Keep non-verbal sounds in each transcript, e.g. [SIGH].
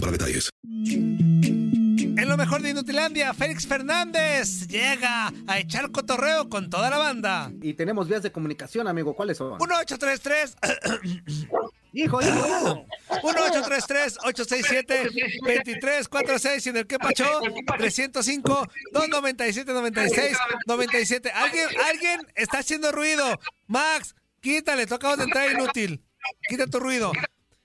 para detalles. En lo mejor de Inutilandia, Félix Fernández llega a echar cotorreo con toda la banda. Y tenemos vías de comunicación, amigo. ¿Cuáles son? 1833 [COUGHS] Hijo, hijo. 1833-867-2346 y en el que pacho 305-297-96-97. ¿Alguien, alguien está haciendo ruido. Max, quítale, tú acabas de entrar inútil. Quita tu ruido.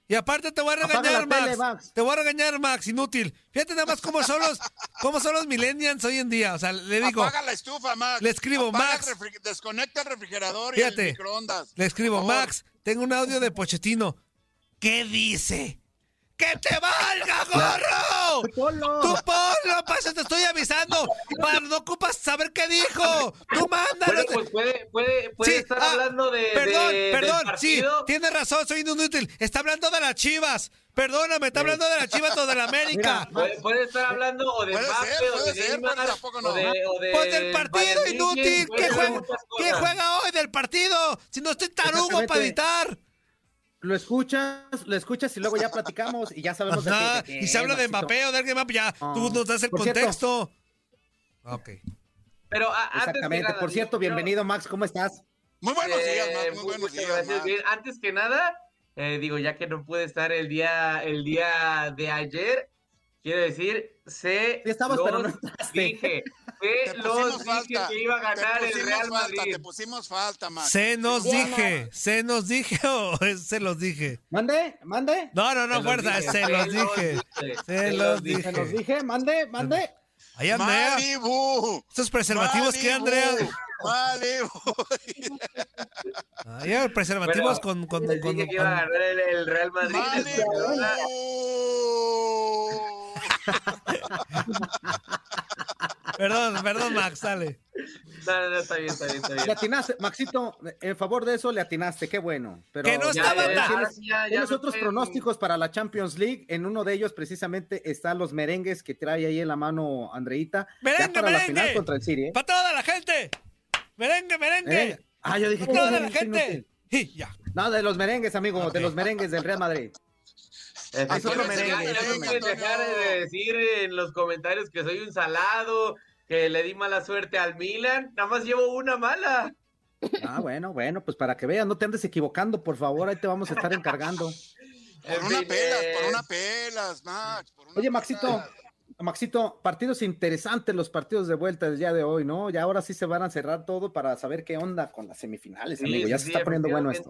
Y aparte te voy a regañar, Max. tele, Max. Te voy a regañar, Max, inútil. Fíjate nada más cómo son los, [LAUGHS] cómo son los millennials hoy en día. O sea, le digo, Apaga la estufa, Max. Le escribo, Apaga Max. el desconecta el refrigerador y el microondas. le escribo. Max, tengo un audio de Pochettino. ¿Qué dice? ¡Que te valga, gorro! Polo. ¡Tu polo! ¡Pasa, te estoy avisando! Para, no ocupas saber qué dijo. ¡Tú mándalo! Bueno, pues puede, puede, puede Sí, estar ah, hablando de. Perdón, de- del perdón, sí, partido. tiene razón, soy inútil. Está hablando de las chivas. Perdóname, está hablando de las chivas o de la América. Puede, puede estar hablando o de Puede Mbappé, ser, o puede de ser, Neymar, pero tampoco no. o de, o de Pues del partido, Bayern inútil. ¿Qué juega, ¿Qué juega hoy del partido? Si no estoy tarugo para editar. Lo escuchas, lo escuchas y luego ya platicamos y ya sabemos de qué- de qué, y se habla de. Mbappé o de alguien más, pues ya No. tú nos das el Por cierto. contexto. Ok. Pero a- antes Exactamente. nada, Por cierto, yo- bienvenido, Max. ¿Cómo estás? Muy buenos Eh, días, Max. Muy mu- buenos días, gracias. Max. Bien, antes que nada, eh, digo, ya que no pude estar el día, el día de ayer, quiero decir, sé Sí estabas, los pero no dije, [LAUGHS] sé Te los dije falta. que iba a ganar te el pusimos Real falta, Madrid. te pusimos falta, Max. Se nos dije, se nos dije o se los dije. ¿Mande? ¿Mande? No, no, no, Se los fuerza, dije, se los dije. Se los ¿Se los dije. dije? ¿Mande? ¿Mande? Ahí Andrea. Malibu. Estos preservativos que Malibu, Andrea. Malibu. Ahí preservativos con, Bueno, con, dije que iba a ganar el, el Real Madrid. Malibu. Perdón, perdón, Max, dale. No, no, no, está bien, está bien, está bien. Le atinaste, Maxito, en favor de eso le atinaste, qué bueno. Pero Que no estaba ya tienes, ya- ya tienes me otros pronósticos para la Champions League. En uno de ellos, precisamente, están los merengues que trae ahí en la mano Andreita. Merengue, para la merengue. final contra el City, ¿eh? ¡Para toda la gente! ¡Merengue, merengue! Merengue. Ah, yo dije ¡Para toda no, la gente! ya. No, de los merengues, amigo, Ok. de los merengues del Real Madrid. Ya- merengue, no dejar de decir en los comentarios que soy un salado, que le di mala suerte al Milan. Nada más llevo una mala. Ah, bueno, bueno, pues para que veas, no te andes equivocando, por favor, ahí te vamos a estar encargando. Por una pelas, por eh, una pelas, Max. por una Oye, Maxito, pelas. Maxito, partidos interesantes los partidos de vuelta del día de hoy, ¿no? Ya ahora sí se van a cerrar todo para saber qué onda con las semifinales, Sí, amigo. Ya sí, se está poniendo bueno esto.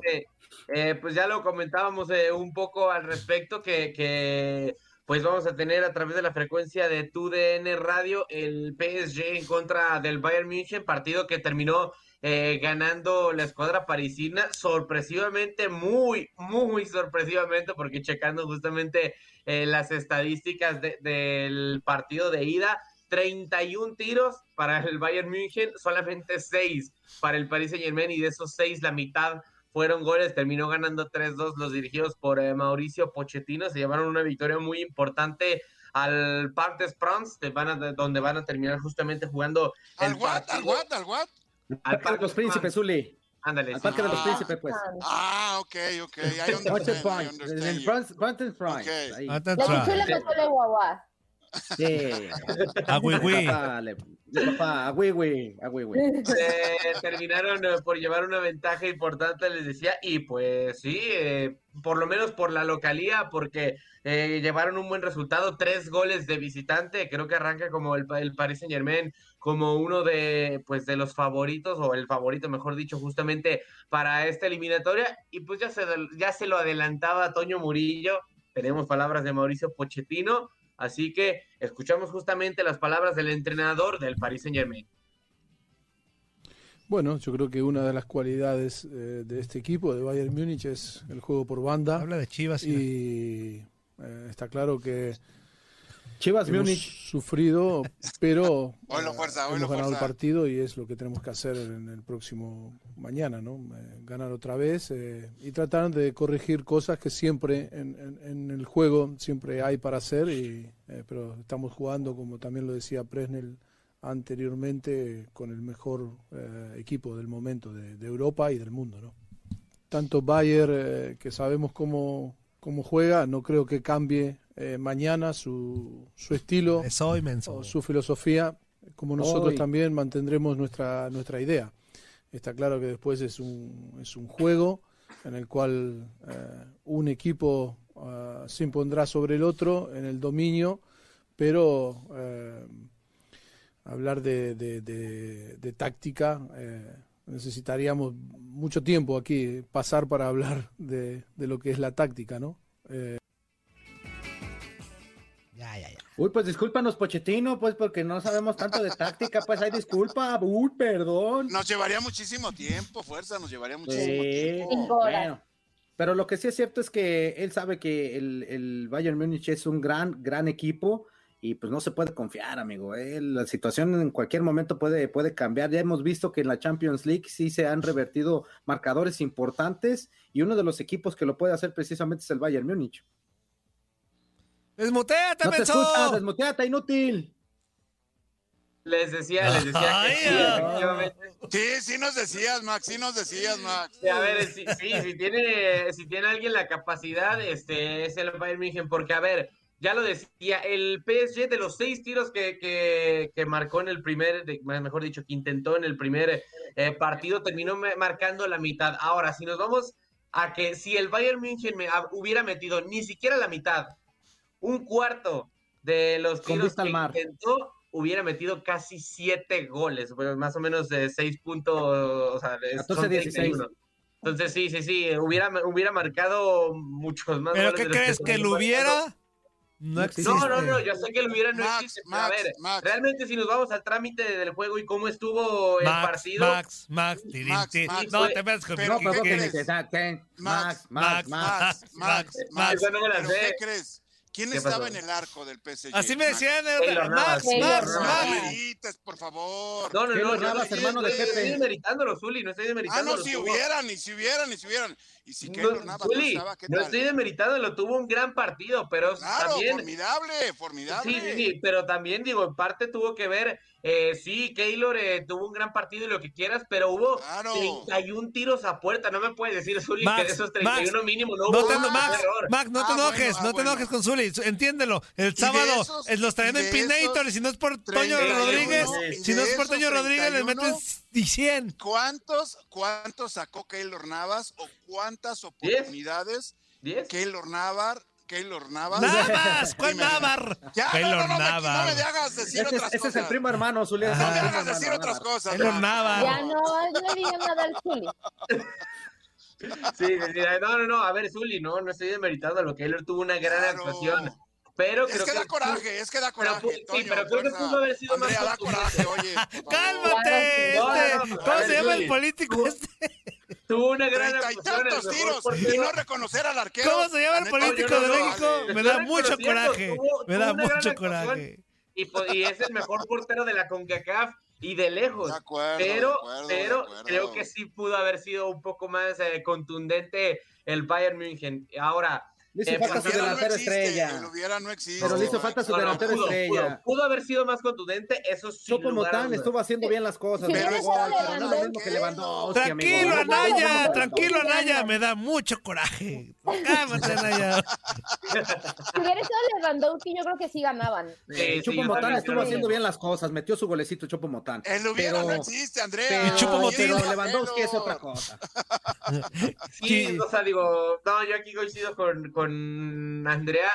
Eh, pues ya lo comentábamos eh, un poco al respecto, que, que pues vamos a tener a través de la frecuencia de TUDN Radio el PSG en contra del Bayern München, partido que terminó eh, ganando la escuadra parisina sorpresivamente, muy, muy sorpresivamente, porque checando justamente eh, las estadísticas de- del partido de ida, 31 tiros para el Bayern München, solamente 6 para el Paris Saint Germain y de esos 6 la mitad fueron goles, terminó ganando 3-2 los dirigidos por eh, Mauricio Pochettino, se llevaron una victoria muy importante al Parc des van a- donde van a terminar justamente jugando Al what, al what, al what. Al Parque de los Príncipes. Zuli. Ándale, Al sí. Parque de los Ah. Príncipes, pues. Ah, ok, ok. Point, understand en el you. France- France France, Ok. ahí. Ah, that's La pichula guagua. Sí. A güey. Papá, a güey, a. Eh, terminaron por llevar una ventaja importante, les decía, y pues sí, eh, por lo menos por la localía, porque eh, llevaron un buen resultado, tres goles de visitante, creo que arranca como el, el Paris Saint Germain, como uno de, pues, de los favoritos, o el favorito, mejor dicho, justamente para esta eliminatoria, y pues ya se, ya se lo adelantaba Toño Murillo, tenemos palabras de Mauricio Pochettino, así que escuchamos justamente las palabras del entrenador del Paris Saint Germain. Bueno, yo creo que una de las cualidades eh, de este equipo, de Bayern Múnich, es el juego por banda. Habla de chivas. y- Eh, está claro que Chivas hemos Múnich. sufrido, [LAUGHS] pero Oilo, eh, fuerza, hemos ganado fuerza. el partido y es lo que tenemos que hacer en el próximo mañana, ¿no? Eh, ganar otra vez eh, y tratar de corregir cosas que siempre en, en- en el juego siempre hay para hacer, y, eh, pero estamos jugando, como también lo decía Presnel anteriormente, con el mejor eh, equipo del momento de, de Europa y del mundo, ¿no? Tanto Bayer, eh, que sabemos cómo, cómo juega, no creo que cambie eh, mañana su, su estilo o su filosofía, como nosotros Hoy. también mantendremos nuestra, nuestra idea. Está claro que después es un, es un juego en el cual eh, un equipo ah, se impondrá sobre el otro en el dominio, pero eh, hablar de, de- de- de táctica eh, necesitaríamos mucho tiempo aquí, pasar para hablar de lo que es la táctica, ¿no? Uy, pues discúlpanos, Pochettino, pues porque no sabemos tanto de táctica, pues hay disculpa. Uy, perdón. Nos llevaría muchísimo tiempo, fuerza, nos llevaría muchísimo Sí, tiempo. Bueno. Pero lo que sí es cierto es que él sabe que el, el Bayern Múnich es un gran, gran equipo y pues no se puede confiar, amigo. ¿eh? La situación en cualquier momento puede, puede cambiar. Ya hemos visto que en la Champions League sí se han revertido marcadores importantes y uno de los equipos que lo puede hacer precisamente es el Bayern Múnich. ¡Desmuteate, No te escuchas, desmuteate, inútil. Les decía, les decía Ay, que sí, [LAUGHS] ay. efectivamente. Sí, sí nos decías, Max, sí nos decías, Max. Sí, a ver, sí, sí, si tiene, si tiene alguien la capacidad, este es el Bayern München, porque a ver, ya lo decía, el PSG de los seis tiros que, que, que marcó en el primer, de- mejor dicho, que intentó en el primer eh, partido, terminó me- marcando la mitad. Ahora, si nos vamos a que si el Bayern München me, hubiera metido ni siquiera la mitad, un cuarto de los Con tiros que mar. intentó, hubiera metido casi siete goles, pues, más o menos de seis puntos, o sea, es- 14, son 16. 31. Entonces sí, sí, sí, hubiera, hubiera marcado muchos más ¿Pero goles qué crees? ¿Que lo hubiera? No existe. No, no, no, yo sé que lo hubiera no Max, existe, a Max, ver, Max. realmente si nos vamos al trámite del juego y cómo estuvo el Max, partido, Max, Max, Max. Max, No, fue- te metas pero conmigo. No, pero ¿qué que crees? te saquen. Max, Max, Max, Max. Max, Max, Max. La ¿Pero sé. qué crees? ¿Quién ¿Qué estaba pasó? en el arco del PSG? Así me decían, Max, Navas, Max, No Max. Navas. demerites, por favor. no, no, no, Navas, no hermano de estoy- Pepe. estoy demeritándolo, Zuli, no estoy Ah, demeritándolo. no, si tuvo- hubieran, y si hubieran, y si hubieran. Y si No, Keylor Navas no estaba, ¿qué no tal? estoy demeritándolo, tuvo un gran partido, pero Claro, también formidable, formidable. Sí, sí, sí, pero también digo, en parte tuvo que ver, eh, sí, Keylor eh, tuvo un gran partido y lo que quieras, pero hubo Claro. 31 tiros a puerta, no me puedes decir, Zuli, que de esos 31 Max, mínimo no No hubo te, Max, error. Max, no te Ah, enojes, bueno, ah, no te bueno. enojes con Zuli, entiéndelo. El sábado esos- los traen en Pinator si no es por Toño 31, Rodríguez, si no es por Toño Rodríguez, le 31, metes y 100. ¿Cuántos, cuántos sacó Keylor Navas o cuántas oportunidades. Keylor Navas, Keylor Navas? Navas, ¿cuál. Navar? Ya, no, Keylor no, no, me, no Navar. me hagas decir Ese es, otras ese es el cosas. primo hermano, Zulia. No ese me hagas decir hermano, otras cosas. Keylor por Ya no, no le digan nada al Zuli. Sí, no, no, no, a ver, Zuli, no, no estoy demeritando lo que Keylor tuvo una gran Claro. actuación, pero Es creo que da coraje, es que da Pero coraje. pu- sí, Toño, pero creo que pudo haber sido más Andrea, da contundente. coraje, oye. ¡Cálmate! No, no, este, no, ¿Cómo se llama el político este? Tuvo una gran Treinta y tantos tiros y no reconocer al arquero. ¿Cómo se llama el político no, de México? Me da mucho coraje. tuvo- Me tuvo da mucho coraje. y, y es el mejor portero de la CONCACAF y de lejos. De acuerdo, de pero acuerdo, de pero acuerdo. creo que sí pudo haber sido un poco más eh, contundente el Bayern München. Ahora, Le hizo Eh, falta El su pero hubiera no delantero existe, estrella. El hubiera no existe. Pero le hizo falta su no, delantero pudo, estrella. pudo, pudo haber sido más contundente, eso sí. Chopo Motán estuvo haciendo bien las cosas. Sí, pero eso pero no lo mismo Lewandowski. que Lewandowski, Tranquilo, amigo. Anaya, tranquilo. Anaya. Me da mucho coraje. Cálmate, [LAUGHS] Anaya. Si hubiera estado Lewandowski, yo creo que sí ganaban. Sí, yo Motán estuvo haciendo bien las cosas, metió su golecito Chopo Motán. El hubiera Pero- no existe, Andrea. Pero, Chupo Motín. pero Lewandowski es otra cosa. Sí, Sí. o sea, digo, no, yo aquí coincido con, con Andrea.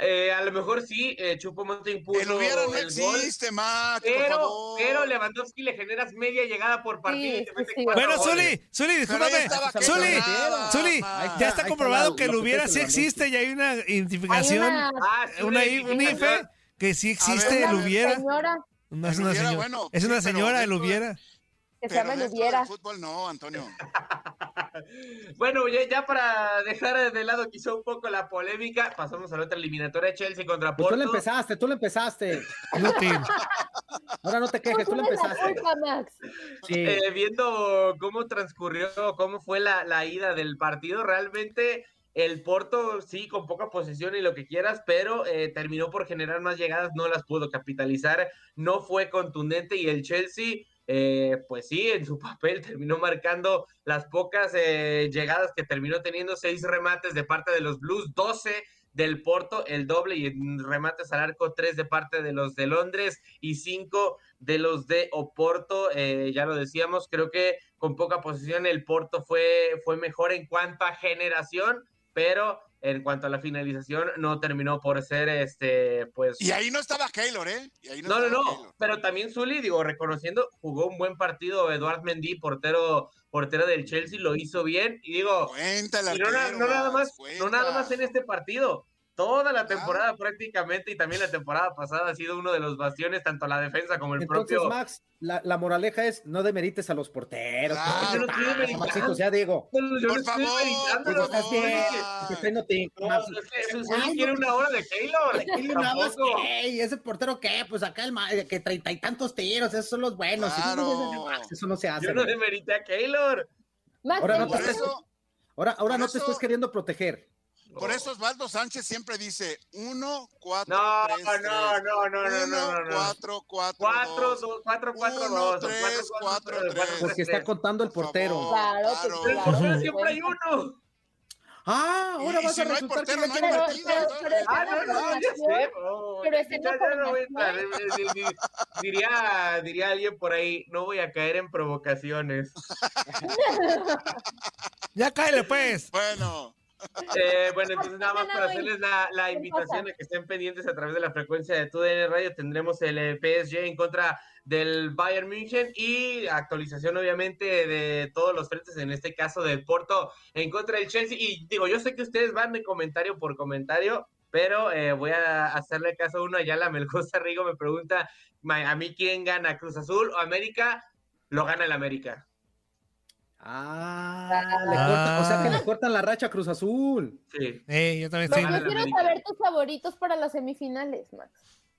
Eh, a lo mejor sí, eh, Chupo Motín puso El hubiera no el gol, existe, Max, por pero, favor. pero Lewandowski le generas media llegada por partido Sí, sí, sí. Bueno. Zuli, Zuli, discúlpame. Zuli, Zuli, ya está comprobado que lo el hubiera sí existe y hay una Hay identificación, una Ah, sí, una, un IFE que sí A existe ver, el hubiera. señora No es El una hubiera, señora. bueno, Es una pero señora el hubiera. que se llama Lubiera. del fútbol no, Antonio. [LAUGHS] Bueno, ya, ya para dejar de lado quizá un poco la polémica, pasamos a la otra eliminatoria, Chelsea contra Pues tú Porto. le empezaste, tú le empezaste. Ahora no te quejes, tú le la empezaste. culpa, Max. Sí. Eh, viendo cómo transcurrió, cómo fue la, la ida del partido, realmente el Porto sí, con poca posesión y lo que quieras, pero eh, terminó por generar más llegadas, no las pudo capitalizar, no fue contundente y el Chelsea, eh, pues sí, en su [LAUGHS] papel terminó marcando las pocas eh, llegadas que terminó teniendo, seis remates de parte de los Blues, 12 del Porto, el doble y remates al arco, tres de parte de los de Londres y cinco de los de Oporto, eh, ya lo decíamos, creo que con poca posesión el Porto fue, fue mejor en cuanto a generación, pero en cuanto a la finalización no terminó por ser este pues Y ahí no estaba Keylor, ¿eh? Y ahí no, no, no, estaba no, Keylor. pero también Zuli, digo, reconociendo, jugó un buen partido Eduard Mendy, portero, portero del Chelsea, lo hizo bien, y digo, y no, na- arquero, no nada más, no nada más en este partido. Toda la Ah. temporada prácticamente y también la temporada pasada ha sido uno de los bastiones, tanto la defensa como el Entonces, propio. Max, la, la moraleja es no demerites a los porteros. Claro. ¿Qué Yo no estoy demeritando. Maxito? Ya digo. No, yo Por no estoy favor, demeritando, Digo, por estás bien. usted no te- Max, no, quiere una hora de Keylor. ¿Y ese portero qué? Pues acá el ma- que treinta y tantos tiros, esos son los buenos. Claro. Max, Eso no se hace. Yo no demerité a Keylor. Max, Ahora no te- portero- eso, Ahora, ahora Por no te eso- estás queriendo proteger. Por eso Osvaldo Sánchez siempre dice uno, cuatro, No, tres, no, tres. no, no, no, no, no, no. cuatro, cuatro, Cuatro, dos. dos, cuatro, cuatro, Uno, dos. o tres, cuatro, cuatro, cuatro, tres. Porque está contando el Por portero. Claro, el portero siempre hay uno. Ah, ahora vas a resultar que no tiene- partido, pero- Ah, en no, oh, Diría, diría alguien por ahí, no voy a caer en provocaciones. Ya cállate, pues. Bueno, Eh, bueno, entonces nada más para hacerles la, la ¿qué invitación a que estén pendientes a través de la frecuencia de TUDN Radio, tendremos el eh, PSG en contra del Bayern München y actualización obviamente de todos los frentes, en este caso del Porto en contra del Chelsea. Y digo, yo sé que ustedes van de comentario por comentario, pero eh, voy a hacerle caso a uno allá, la Melgoza Rigo me pregunta a mí quién gana, Cruz Azul o América, lo gana el América. Ah, le cortan- o sea que le cortan la racha a Cruz Azul. Sí. Eh, yo también Pero yo quiero saber tus favoritos para las semifinales, Max.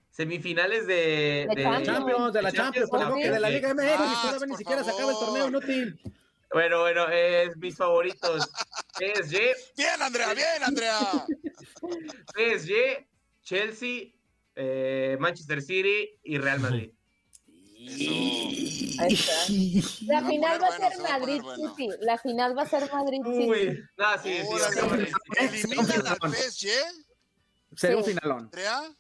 Semifinales de, De Champions. Champions, de la Champions, Champions, que de la. Liga MX, todavía ni siquiera se acaba el favor. torneo inútil. Bueno, bueno, es mis favoritos. PSG, bien, Andrea, bien, Andrea. PSG, Chelsea, eh, Manchester City y Real Madrid. Eso. Ahí está. La va final va a ser Madrid bueno. City. La final va a ser Madrid City. Sí, sí, Órale. Real Madrid. ¿Eliminan al Un Sí. finalón.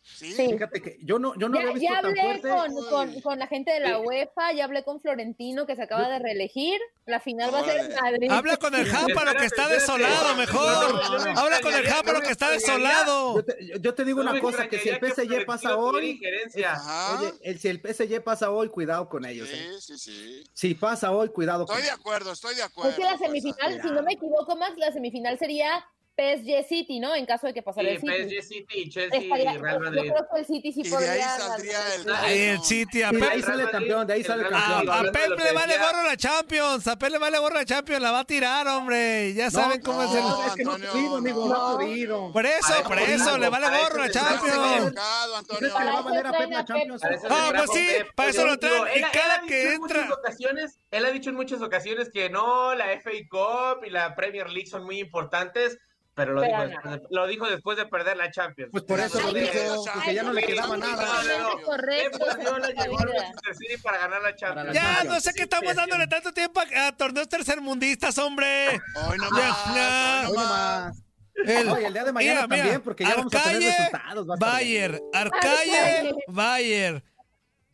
Sí. Sí. Fíjate que yo no, yo no Ya, había visto ya tan hablé fuerte. con, con, Uy. con la gente de la Sí. UEFA, ya hablé con Florentino que se acaba de reelegir. La final va a ser en. Madrid. Habla con el Jáparo que está desolado, mejor. No, no me Habla con el Jáparo que está desolado. Yo te, yo te digo No una cosa, que si el PSG pasa hoy, oye, el, si el PSG pasa hoy, cuidado con ellos. ¿eh? Sí, sí, sí. Si pasa hoy, cuidado con Estoy de acuerdo, estoy de acuerdo. Es que la Fuerza. semifinal, si no me equivoco, Max, la semifinal sería PSG City, ¿no? En caso de que Sí, pasara el City. PSG City y Chelsea Estaría- y Real yo Madrid. creo que el City sí Y de ahí saldría el- Ay, el City, a de Pep, ahí sale el campeón, de ahí sale el a, campeón. a Pep lo le vale gorro la Champions. A Pep le vale gorro la Champions. La va a tirar, hombre. Ya saben cómo es el. no, es que no ha podido, amigo, no ha no. podido. Por eso, por eso le vale gorro la Champions. Antonio. ¿Crees que le va a valer a Pep la a Champions? Ah, pues sí, para eso lo traen. Y cada ha que entra- muchas ocasiones, él ha dicho en muchas ocasiones que no, la FA Cup y la Premier League son muy importantes, pero lo, Pero dijo, después de, lo dijo después de perder la Champions. Pues por eso lo dijo, porque ya no le quedaba nada. Correcto. Para ganar la Champions. Ya, no sé qué estamos dándole tanto tiempo a, a torneos tercermundistas, hombre. Hoy no Ya, más, ya. hoy Hoy no más. nomás. El, Oye, el día de mañana Mira, mira, también, porque ya vamos a tener Arcalle, resultados. va a estar Bayer. Arcalle. Bayer.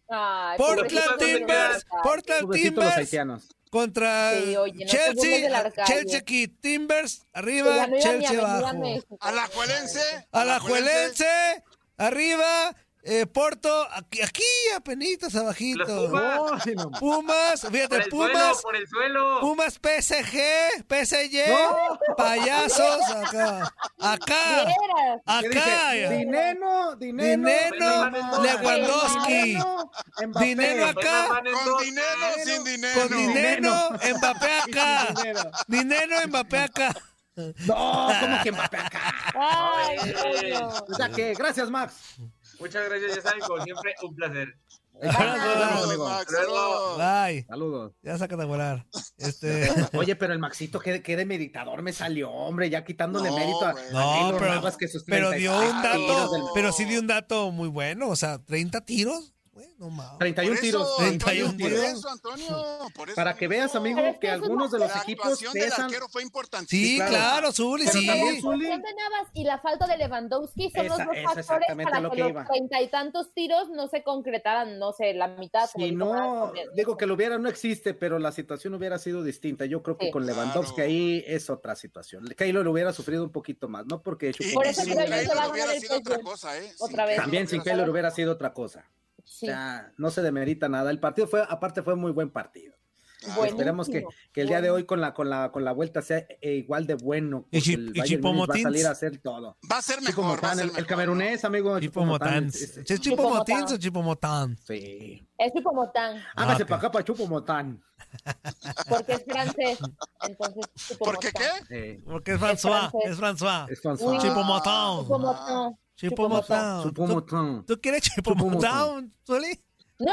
Ay, Portland Timbers. Portland Timbers haitianos. Contra Sí, oye, no te burles Chelsea. Chelsea aquí, Timbers arriba, Chelsea abajo. Alajuelense. Alajuelense arriba Eh, Porto, aquí, aquí apenitas abajito. Los Pumas. Oh, sí, no. Pumas, Por fíjate, suelo, Pumas, por el suelo. Pumas PSG, PSG, payasos, acá, acá, acá, Dinero, dinero, Dinero, Lewandowski. Dinero, acá. Con dinero, sin [LAUGHS] dinero. con dinero, Mbappé acá, Dinero. Mbappé acá. No, ¿cómo que Mbappé acá? Ay. O sea que, gracias, Max. Muchas gracias, ya saben, como siempre, un placer. Saludos. Bye, Saludos. ya sácate a volar. Este, [LAUGHS] Oye, pero el Maxito, ¿qué, qué de meditador me salió, hombre? Ya quitándole No, mérito a, a no, Keylor pero, Navas, que sus pero dio un 36 tiros dato, del- pero sí dio un dato muy bueno, o sea, 30 tiros, güey, no mames. 31 Por tiros. eso, 31 Antonio, tiros. Por eso, Antonio. Por eso Para que veas, amigo, que algunos de los La equipos del pesan. arquero fue importantísima. Sí, claro. Zuli, sí. también La Zuli. actuación de Navas y la falta de Lewandowski son los Esa- dos es factores para lo que, que los treinta y tantos tiros no se concretaran, no sé, la mitad. Si no, digo que lo hubiera, no existe, pero la situación hubiera sido distinta. Yo creo que Sí. con Lewandowski Claro. ahí es otra situación. Keylor hubiera sufrido un poquito más, ¿no? Porque Y, Por eso sin Keylor hubiera sido otra cosa, ¿eh? Otra vez. También sin Keylor hubiera sido otra cosa. Sí. O sea, no se demerita nada. El partido fue, aparte fue muy buen partido. Esperemos que, que el día de hoy con la, con la, con la vuelta sea eh, igual de bueno. Y el y Bayern Chipo Múnich va a salir a hacer todo. Va a ser mejor, va a Motán, ser el, camerunés, amigo. Chipo Motán. es- es- ¿Es Chipo Chipo Motins Motán. o Chipo Motán? Sí. Es Chupomotán, Hágase ok. para acá para Chupo Motán. porque es francés. Entonces, ¿Por qué Chupomotán. qué? Eh, Porque es François, francés. es François. es François. Uy. Chipo Motán. Chupomotán. Chipo Motán. Chupo ¿Tú, tú quieres Chipo Chipo Motán, Zuli? No,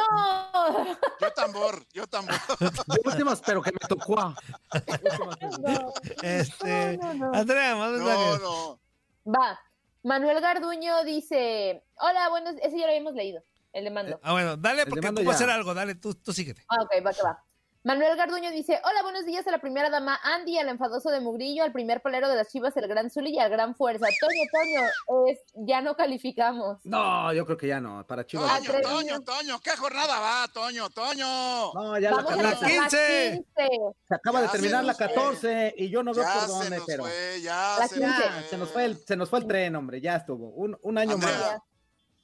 Yo tambor, yo tambor. [LAUGHS] Últimas, pero que me tocó. [LAUGHS] Este, No, no, no. Andrea, más No, no. Va. Manuel Garduño dice: Hola, buenos. Ese ya lo habíamos leído. El de mando. Ah, bueno, dale, porque demando ocupo ya. hacer algo, dale, tú, tú síguete. Ah, ok, va que va. Manuel Garduño dice: Hola, buenos días a la primera dama Andy, al enfadoso de Mugrillo, al primer polero de las chivas, el gran Zuli y al gran Fuerza. Toño, Toño, es, ya no calificamos. No, yo creo que ya no. Para Chivas. Toño. Toño, Toño, ¿qué jornada va, Toño, Toño? No, ya la Vamos la la 14. 15. 15. Se acaba de Ya terminar se la nos fue. 14 y yo no veo Ya por se dónde, nos pero. fue, ya La se nos quince. Ya, fue. se nos fue el, se nos fue el tren, hombre, ya estuvo. Un, un año Andrea, más.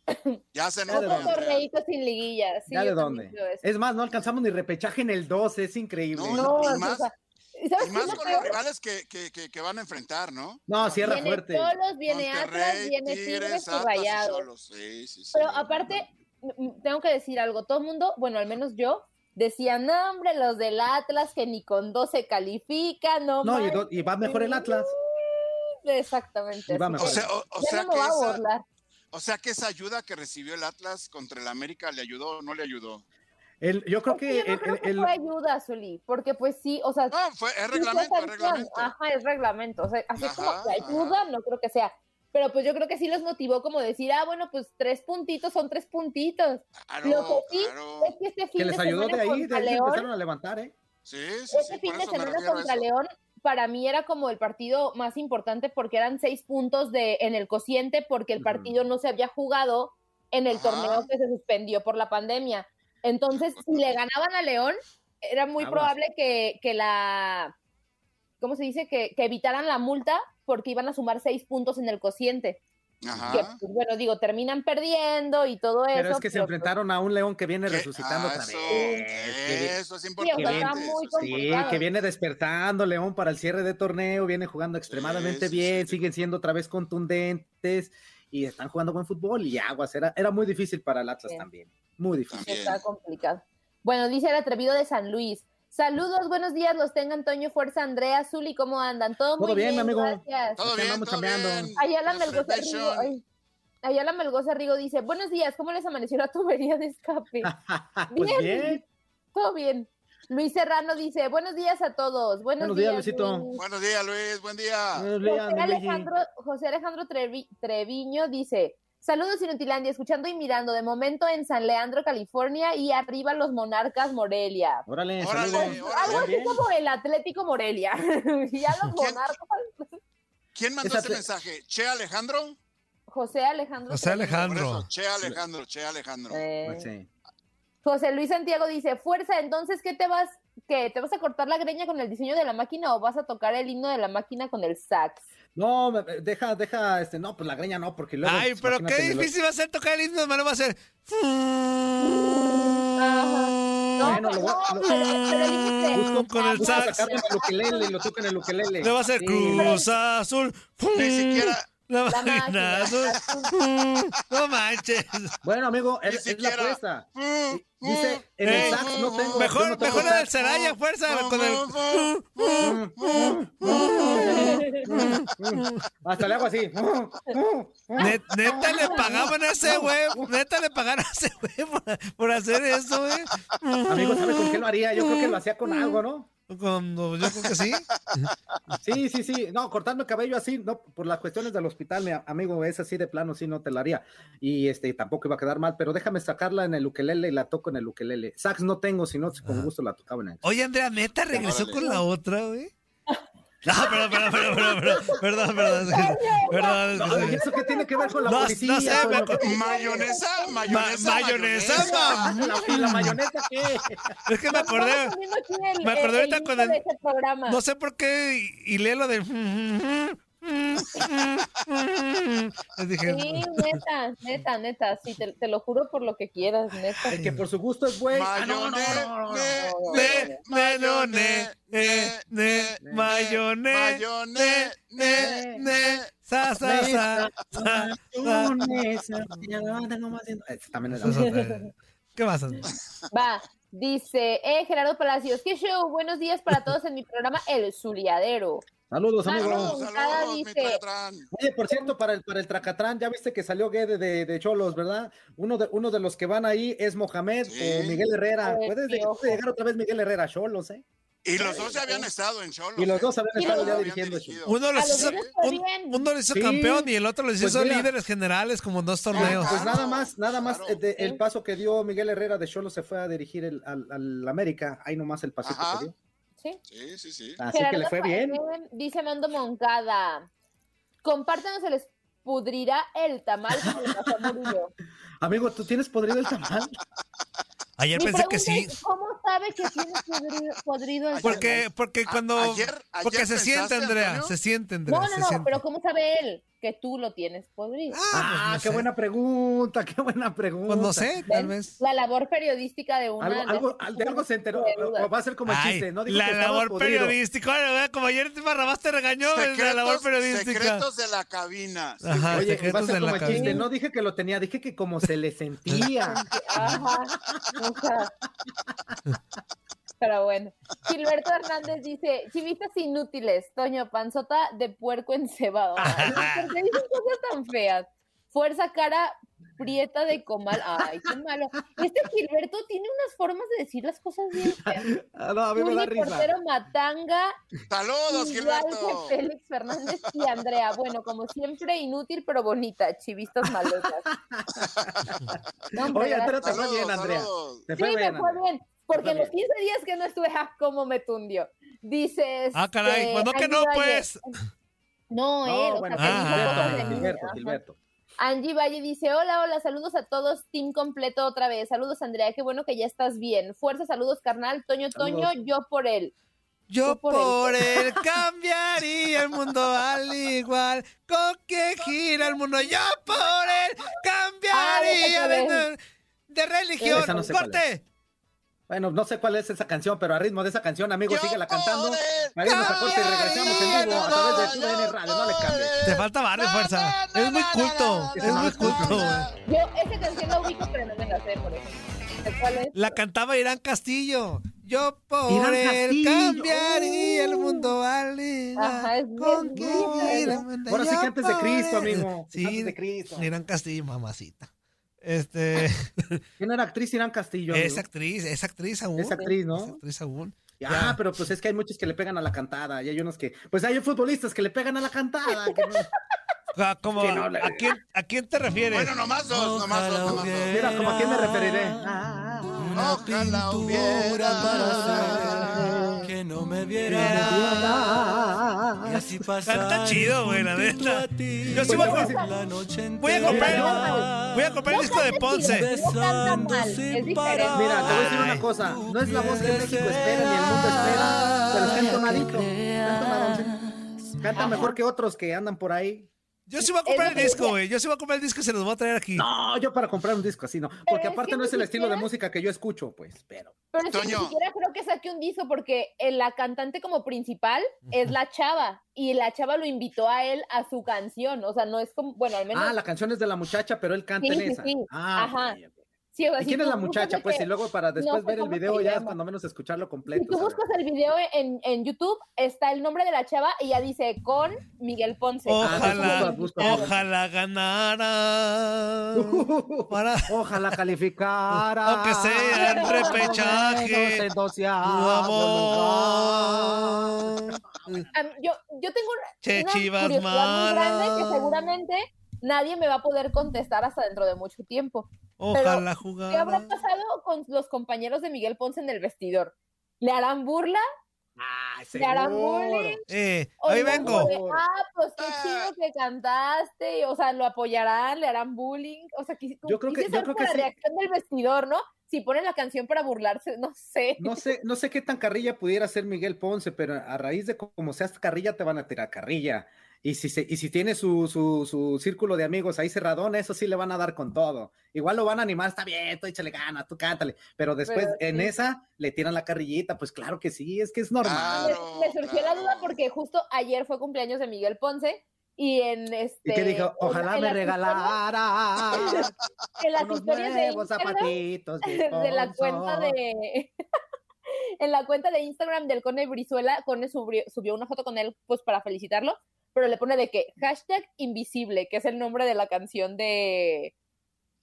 [COUGHS] Ya se dónde. Andrea. torneito sin liguilla. Sí, ¿Ya de dónde? Es más, no alcanzamos ni repechaje en el 12, es increíble. No, No, y o más- sea, ¿y ¿sabes Y más con peor? los rivales que, que, que, que van a enfrentar, ¿no? No, cierra Viene fuerte. Cholos, viene Atlas, viene Tigres, y y Rayados. Sí, sí, sí. Pero aparte, tengo que decir algo. Todo el mundo, bueno, al menos yo, decía, no, hombre, los del Atlas que ni con 12 califican, no No, y, manches". do- y va mejor el Atlas. Exactamente. Y va mejor. O sea, o, o sea no que esa. O sea que esa ayuda que recibió el Atlas contra el América le ayudó o no le ayudó. El- yo creo que yo no el- creo el- que el- fue ayuda, Zuli, porque pues sí, o sea, No, fue, es reglamento, es reglamento. Ajá, es reglamento. O sea, así Ajá, como que ayuda, no creo que sea. Pero pues yo creo que sí los motivó como decir, ah, bueno, pues tres puntitos son tres puntitos. Claro, Lo que sí claro. Es que este fin que les de ayudó semana de ahí, de ahí León, empezaron a levantar, ¿eh? Sí, sí, este sí, fin por de semana contra. León para mí era como el partido más importante porque eran seis puntos de en el cociente porque el partido no se había jugado en el Ajá. torneo que se suspendió por la pandemia. Entonces, si le ganaban a León, era muy probable que, que la, ¿cómo se dice? Que, que evitaran la multa porque iban a sumar seis puntos en el cociente. Que, pues, bueno, digo, terminan perdiendo y todo eso. Pero es que se pero, pues, enfrentaron a un León que viene Que- resucitando ah, otra eso, vez. que- Eso es importante. muy eso sí. Que viene despertando León para el cierre de torneo, viene jugando extremadamente bien, sí. siguen siendo otra vez contundentes y están jugando buen fútbol y aguas, era, era muy difícil para el Atlas también, muy difícil. También. Está complicado. Bueno, dice el atrevido de San Luis. Saludos, buenos días, los tenga Antonio Fuerza, Andrea, Zuli, ¿cómo andan? Todo muy Todo bien, bien, amigo. gracias. Todo bien, andamos todo chambeando. bien. Ayala Melgoza Rigo, ay, Ayala Melgoza Rigo dice, buenos días, ¿cómo les amaneció la tubería de escape? [LAUGHS] pues Bien. bien, Todo bien. Luis Serrano dice, buenos días a todos. Buenos, Buenos días, Luisito. Luis. Buenos días, Luis. Buen día. Buenos días, José. Alejandro, José Alejandro Trevi- Treviño dice, saludos Inutilandia, escuchando y mirando, de momento en San Leandro, California, y arriba los Monarcas Morelia. Órale, Órale. Algo así como el Atlético Morelia. [LAUGHS] y ya los ¿Quién? Monarcas, ¿Quién mandó este te- mensaje? ¿Che Alejandro? José Alejandro. José. Por Alejandro. eso, Che Alejandro, Che Alejandro. Eh, Pues sí. José Luis Santiago dice, fuerza, entonces, ¿qué te vas? ¿qué? ¿Te vas a cortar la greña con el diseño de la máquina o vas a tocar el himno de la máquina con el sax? No, me- deja, deja, este, no, pues la greña no, porque luego. Ay, pues, pero qué lo- difícil va a ser tocar el himno, hermano. Va a ser. No, lo voy- lo- Con el sax. lo toco en el ukelele. Le va a hacer Sí. Cruz Azul. Ni siquiera, La La máquina máquina azul. [LAUGHS] No manches. Bueno, amigo, es, es la apuesta. Mm, Dice, en Eh, el sax no tengo. Mejor, no toco mejor sax. Seraya, fuerza. Con el. Hasta le hago así. Net- neta le pagaban a ese güey. Neta le pagaron a ese güey por, por hacer eso, güey. Amigo, ¿sabe con qué lo haría? Yo creo que lo hacía con algo, ¿no? Cuando yo creo que sí. [LAUGHS] Sí, sí, sí. No, cortarme el cabello así, no, por las cuestiones del hospital, mi amigo, es así de plano, sí, no te la haría. Y este, tampoco iba a quedar mal, pero déjame sacarla en el ukelele y la toco en el ukelele. Sax no tengo, si no, con gusto la tocaba en el. Oye, Andrea, neta regresó Órale. con la otra, güey. No, perdón, perdón, perdón, perdón, perdón, perdón, perdón, perdón, es que No, se- ¿y eso qué tiene que ver con la No, policía? no sé, Mayonesa, mayonesa, mayonesa. [LAUGHS] ¿La, mayonesa qué? es que me acordé, me acordé ahorita con el- no sé por qué, y, y leí lo de... Les dije, Sí, neta, neta, neta, sí, te, te lo juro por lo que quieras, neta. El que por su gusto es güey. Ah, no, no, Mayonesa, no, no, no. ne, ne, no, ne, ne, ne, mayone, ne, sa, sa. Va, dice, eh, Gerardo Palacios, qué show, buenos días para todos en mi programa El Zuliadero. Saludos, amigos. no. Saludos, saludos, dice-. Oye, por cierto, para el, para el Tracatrán, ya viste que salió Guede de, de Cholos, ¿verdad? Uno de, uno de los que van ahí es Mohamed Sí. o Miguel Herrera. Puedes llegar otra vez Miguel Herrera a Cholos, ¿eh? Y los dos ya habían estado en Cholos. Y los ¿eh? dos habían estado ya dirigiendo. Uno les hizo, un- uno les hizo Sí. campeón y el otro les Pues hizo mira. líderes generales como en dos torneos. Pues nada más, nada más claro. eh, de- el paso que dio Miguel Herrera de Cholos se fue a dirigir el- al, al América. Ahí nomás el pasito Ajá. que dio. Sí. Sí, sí, sí. Así que le fue bien. Paez, Dice Mando Moncada, compártanos, se les pudrirá el tamal como le pasó a Murillo. [LAUGHS] Amigo, ¿tú tienes podrido el tamal? [LAUGHS] Ayer Mi pensé que sí. es, ¿Cómo sabe que tiene podrido, podrido el Porque, porque A- cuando. ayer- ayer porque se siente, Andrea. Antonio. Se siente, Andrea. No, no, no, siente. pero ¿cómo sabe él que tú lo tienes podrido? Ah, no qué sé. buena pregunta, qué buena pregunta. Pues no sé, tal vez. La labor periodística de una... Algo, algo, de algo se enteró. O va a ser como el Ay, chiste. No dijo la que labor periodística. ¿verdad? Como ayer te Barrabás te regañó, la labor periodística. secretos de la cabina. Ajá, Oye, va a secretos ser de como la el chiste. cabina. No dije que lo tenía, dije que como se le [LAUGHS] sentía. Ajá. o sea. Pero bueno. Gilberto Hernández dice, chivistas inútiles, Toño, panzota de puerco encebado. [LAUGHS] ¿Por qué dicen cosas tan feas? Fuerza cara prieta de comal. Ay, qué malo. Este Gilberto tiene unas formas de decir las cosas bien feas. [LAUGHS] Ah, no, a mí me da risa. Portero Matanga, Saludos, Gilberto. Félix Fernández y Andrea. Bueno, como siempre, inútil pero bonita. Chivistas malotas. [LAUGHS] No, Oye, Andrea, te fue bien, Andrea. Sí, fue me bien, fue Andrea. bien. Porque en los bien. 15 días que no estuve, ¡ah, cómo me tundió! Dices. Ah, caray, pues no que no, pues. [LAUGHS] No, él, o bueno, sea, que Ah. dijo cosas de Gilberto, mí. Gilberto, Ajá. Gilberto. Angie Valle dice, hola, hola, saludos a todos, team completo otra vez. Saludos, Andrea, qué bueno que ya estás bien. Fuerza, saludos, carnal. Toño, Toño, Saludos. yo por él. Yo por por él. él [LAUGHS] cambiaría el mundo al igual con que gira el mundo. Yo por él cambiaría Ah, de, de religión. Esa no sé cuál ¡Corte! Bueno, no sé cuál es esa canción, pero a ritmo de esa canción, amigo, Yo síguela cantando. irnos a corte y regresamos en vivo a través de TUDN Radio. No le cambies. Te falta barrio, fuerza. Es muy culto. Es muy culto. Yo esa canción la ubico, pero no me la sé, por ejemplo. ¿Cuál es? La cantaba Irán Castillo. Yo por Irán él Castillo. cambiaría el mundo al igual Ajá, es con bien que bonita, gira ¿no? el mundo. Ahora sí Yo que antes de Cristo, amigo. Sí, Antes de Cristo. Irán Castillo, mamacita. Este, [LAUGHS] ¿Quién era actriz Irán Castillo? amigo? es actriz, es actriz aún. Es actriz, Es ¿no? actriz aún. Ah, Ya. pero pues es que hay muchos que le pegan a la cantada y hay unos que, pues hay futbolistas que le pegan a la cantada. que no- [LAUGHS] Ah, como, ¿a, quién, ¿A quién te refieres? Bueno, nomás dos, nomás dos, nomás dos. Mira, como a quién me referiré. Ah, Ojalá hubiera. Que no me viera y así pasar Canta chido, güey, la neta. Yo sí voy a la comprar- noche Voy a comprar, Voy a comprar el disco de Ponce. No canta mal, es diferente. Mira, te voy a decir una cosa. No es la voz que México espera ni el mundo espera, pero está entonadito. Está. Canta mejor que otros que andan por ahí. Yo sí voy a comprar el disco, güey. Yo sí voy a comprar el disco y se los voy a traer aquí. No, yo para comprar un disco así no. Porque aparte que no es el estilo de siquiera- música que yo escucho, pues, pero. Pero es que ni Toño. siquiera creo que saque un disco porque eh, la cantante como principal es la chava y la chava lo invitó a él a su canción, o sea, no es como, bueno, al menos Ah, la canción es de la muchacha, pero él canta Sí, en sí, esa. sí. Ah, Ajá. Sí, o sea, ¿Y si quién es tú la muchacha? Pues que- y luego para después sé ver el video ya cuando menos escucharlo Si completo. tú ¿sabes? buscas el video en, en YouTube, está el nombre de la chava y ya dice con Miguel Ponce. Ojalá, busca. ojalá ganara. [LAUGHS] Para Ojalá calificara. Aunque sea en repechaje, en tu amor. Am- yo, yo tengo una, Che, una Chivas curiosidad muy grande que seguramente nadie me va a poder contestar hasta dentro de mucho tiempo. Ojalá ¿Qué habrá pasado con los compañeros de Miguel Ponce en el vestidor? ¿Le harán burla? Ay, ¿Le harán bullying? Eh, ¿O ahí vengo. de, ah, pues qué Ah. chido que cantaste. O sea, ¿lo apoyarán? ¿Le harán bullying? O sea, quis- Yo creo que- yo creo que la sí. reacción del vestidor, ¿no? Si ponen la canción para burlarse, no sé. No sé, no sé qué tan carrilla pudiera ser Miguel Ponce, pero a raíz de como seas carrilla, te van a tirar carrilla. Y si, se, y si tiene su, su, su círculo de amigos ahí cerradón, eso sí le van a dar con todo. Igual lo van a animar, está bien, tú échale ganas, tú cántale. Pero después Pero en sí. esa le tiran la carrillita, pues claro que sí, es que es normal. Me- Claro, me, surgió la duda porque justo ayer fue cumpleaños de Miguel Ponce y en este Y que dijo, en- ojalá en me las regalara historias- [LAUGHS] en las unos historias de nuevos zapatitos. mi [LAUGHS] de la cuenta Ponzo". de [LAUGHS] en la cuenta de Instagram del Cone Brizuela, Cone subió, subió una foto con él pues para felicitarlo, pero le pone de que hashtag invisible, que es el nombre de la canción de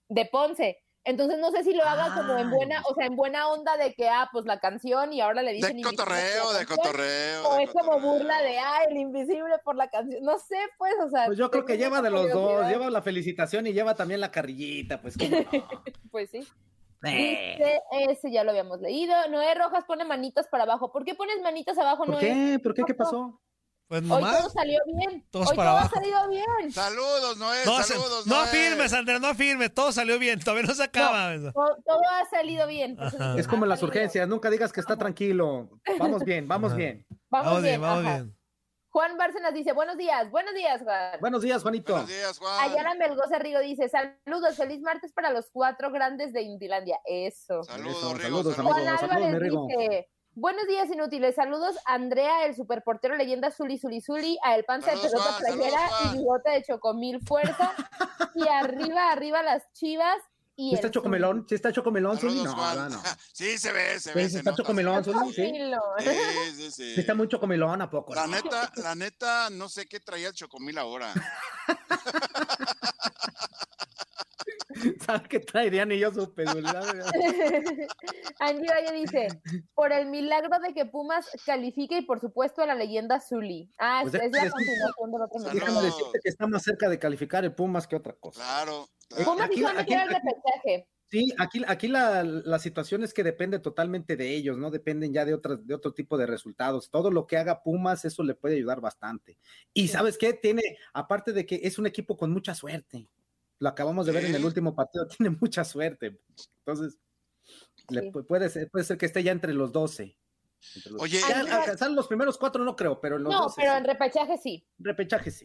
de Ponce. Entonces no sé si lo haga como en Ah, buena, o sea, en buena onda de que ah, pues la canción y ahora le dicen De por cotorreo, de cotorreo. O de es como burla de ah, el invisible por la canción. No sé, pues, o sea. Pues yo creo que lleva de los dos, lleva la felicitación y lleva también la carrillita, pues cómo no. [LAUGHS] Pues sí. Eh, Dice, ese ya lo habíamos leído. Noé Rojas pone manitas para abajo. ¿Por qué pones manitas abajo, ¿Por Noé? qué? ¿Por qué? ¿Qué pasó? Pues Hoy todo nomás. salió bien. Todos Hoy para todo abajo. ha salido bien. Saludos, Noé, No, saludos, no Noé. firmes, Andrés, no firmes. Todo salió bien. Todavía no se acaba. eso. Todo, todo ha salido bien. Ajá. Es como en las urgencias, nunca digas que está tranquilo. Vamos bien, vamos Ajá. bien. Vamos, Vamos bien, bien, vamos ajá. bien. Juan Bárcenas dice, buenos días, buenos días, Juan. Buenos días, Juanito. Buenos días, Juan. Ayala Melgoza Rigo dice, saludos, feliz martes para los cuatro grandes de Indilandia. Eso. Saludos, Eso, Rigo, saludos, saludos. Juan amigos. saludos, Álvarez Rigo. dice, buenos días inútiles, saludos Andrea, el superportero leyenda Zuli Zuli Zuli, a El Panza de Pelota saludos, Playera y Bigote de Chocomil Fuerza, y arriba, arriba las chivas y ¿Sí está el chocomelón? ¿Sí está chocomelón, Zuli? No, no, no. [LAUGHS] Sí, se ve, se ve. sí se está nota, chocomelón, se Zuli, sí. Sí, sí, sí. Sí está muy chocomelón, ¿a poco? La no? neta, la neta, no sé qué traía el chocomil ahora. [LAUGHS] [LAUGHS] ¿Sabes qué traerían supe? Zuli? Angie Valle dice, por el milagro de que Pumas califique y por supuesto a la leyenda Zuli. Ah, Pues es, es la continuación del otro milagro. decirte que está más cerca de calificar el Pumas que otra cosa. Claro. Eh, Pumas aquí- meter aquí- al repechaje. Sí, aquí, aquí la, la situación es que depende totalmente de ellos, no dependen ya de, otras, de otro tipo de resultados. Todo lo que haga Pumas, eso le puede ayudar bastante. Y sabes qué, tiene, aparte de que es un equipo con mucha suerte, lo acabamos de ver en el Sí. último partido, [LAUGHS] tiene mucha suerte. Entonces, Sí. puede, ser, puede ser que esté ya entre los 12. Entre los- Oye, Ya Ay, alcanzar los primeros cuatro no creo, pero en los No, 12 pero sí. en repechaje sí. repechaje sí.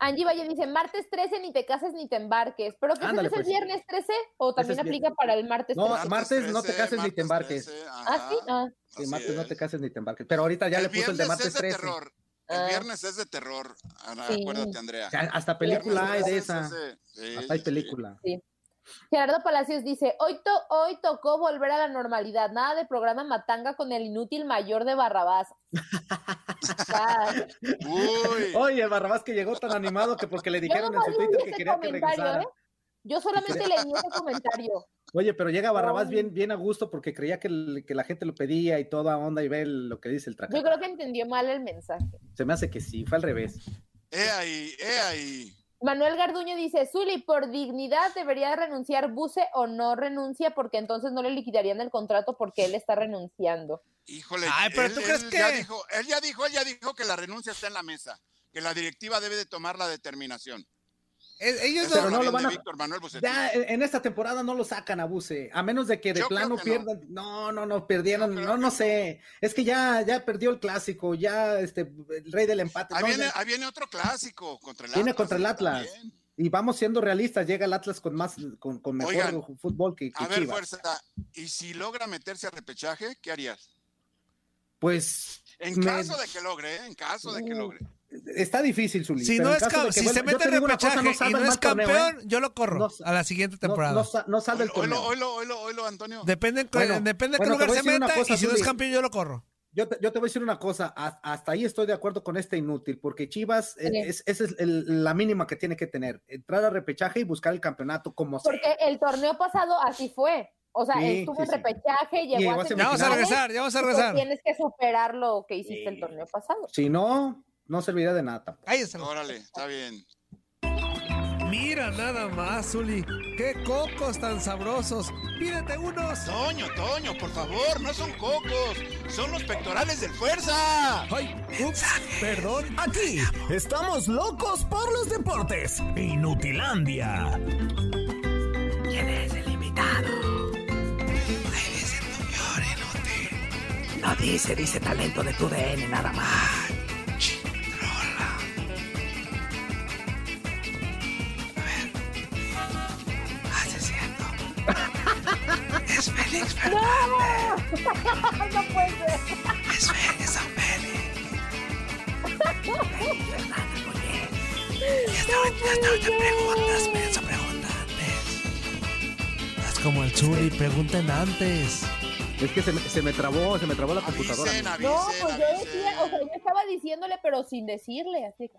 Angie Valle dice, martes 13 ni te cases ni te embarques. ¿Pero que Ándale, es el pues. viernes 13 o también aplica viernes. para el martes No, 13? martes no te cases ni te embarques. 13, ¿Ah, sí? Ah, Sí, así martes no te cases ni te embarques. Pero ahorita ya el le puso el de martes es de 13. terror. El Ah. viernes es de terror. Ahora, Sí. Acuérdate, Andrea. Hasta El película hay de es esa. ese- sí, Hasta hay sí. película. Gerardo Palacios dice, hoy, to- hoy tocó volver a la normalidad. Nada de programa matanga con el inútil mayor de Barrabás. [LAUGHS] Uy, Oye, el Barrabás que llegó tan animado que porque le dijeron en su Twitter que quería que comentario, regresara. ¿eh? Yo solamente leí ese comentario. Oye, pero llega Barrabás bien, bien a gusto porque creía que, el- que la gente lo pedía y toda onda y ve el- lo que dice el Yo traje. creo que entendió mal el mensaje. Se me hace que sí, fue al revés. he ahí, he ahí. Manuel Garduño dice, Zuli, por dignidad debería renunciar Buse o no renuncia porque entonces no le liquidarían el contrato porque él está renunciando. Híjole, Ay, pero él, ¿tú crees él que- ya dijo, él ya dijo, él ya dijo que la renuncia está en la mesa, que la directiva debe de tomar la determinación. Ellos Pero no, lo van a- Víctor Manuel. Ya en esta temporada no lo sacan a Buse, a menos de que de Yo plano que pierdan. No, no, no, perdieron, no, no no. sé. Es que ya, ya perdió el clásico, ya este, el rey del empate. Ahí no, viene, ya- ahí viene otro clásico contra el Viene Atlas. contra el Atlas. también. y vamos siendo realistas, llega el Atlas con más, con, con mejor Oigan, fútbol que, que A ver, Chivas. fuerza. ¿Y si logra meterse al repechaje, qué harías? Pues En Me- caso de que logre, ¿eh? En caso de que Uh, logre. Está difícil, Zuli. si no es caso ca- de que si se mete repechaje y no el es torneo, ¿eh? campeón, yo lo corro No a la siguiente No, temporada. no, no salve el torneo. oilo, oilo, oilo, Antonio. Depende, en- Bueno, depende de qué lugar se meta cosa, y si no es campeón, yo lo corro. Yo te, yo te voy a decir una cosa, has- hasta ahí estoy de acuerdo con este inútil, porque Chivas, eh, Sí. es, esa es el- la mínima que tiene que tener, entrar a repechaje y buscar el campeonato como sea. Porque el torneo pasado así fue. O sea, Sí, estuvo sí, en sí. repechaje, llegó, llegó a Ya vamos a regresar, ya vamos a regresar. tienes que superar lo que hiciste el torneo pasado. Si no, no servirá de nada. tampoco. Cállese. Órale, está bien. Mira nada más, Zuli. Qué cocos tan sabrosos. Pídete unos. Toño, Toño, por favor, no son cocos, son los pectorales del fuerza. Ay, ups, perdón. Aquí estamos locos por los deportes. Inutilandia. ¿Quién es el invitado? Eres el señor inútil. No dice, dice talento de tu DN nada más. ¡No! [LAUGHS] no puede ser. Es Muñez. Y hasta ahorita, hasta ahorita preguntas, menso, pregunta antes. Es como el Zuli, pregunten antes. Es que se me, se me trabó, se me trabó la computadora. Avisen. No, avisen, pues yo decía, o sea, yo estaba diciéndole, pero sin decirle, así que.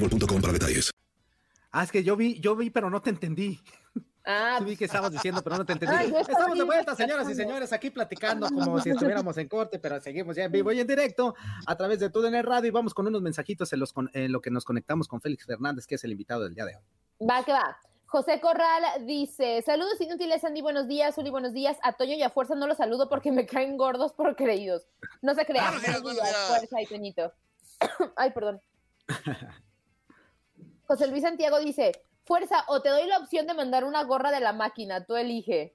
boostmobile.com para detalles. Ah, es que yo vi, yo vi, pero no te entendí. Ah, [LAUGHS] Sí vi que estabas diciendo, pero no te entendí. Ay, Estamos de vuelta, señoras y señores, aquí platicando como si estuviéramos en corte, pero seguimos ya en vivo y en directo a través de TUDN Radio y vamos con unos mensajitos en, los en lo que nos conectamos con Félix Fernández, que es el invitado del día de hoy. Va que va. José Corral dice: Saludos inútiles, Andy. Buenos días, Uli. Buenos días. A Toño y a Fuerza no los saludo porque me caen gordos por creídos. No se crean. Buenos días, buenos Buenos días. Fuerza y Toñito. [COUGHS] Ay, perdón. [LAUGHS] José Luis Santiago dice: Fuerza, o te doy la opción de mandar una gorra de la máquina. Tú elige.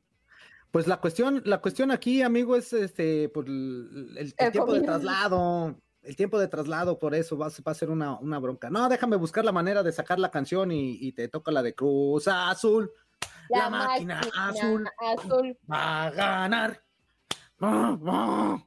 Pues la cuestión, la cuestión aquí, amigo, es este, pues, el, el- el El tiempo de traslado. El tiempo de traslado, por eso va, a- va a ser una, una bronca. No, déjame buscar la manera de sacar la canción y, y te toca la de Cruz Azul. La, máquina, azul azul. va a ganar. [LAUGHS]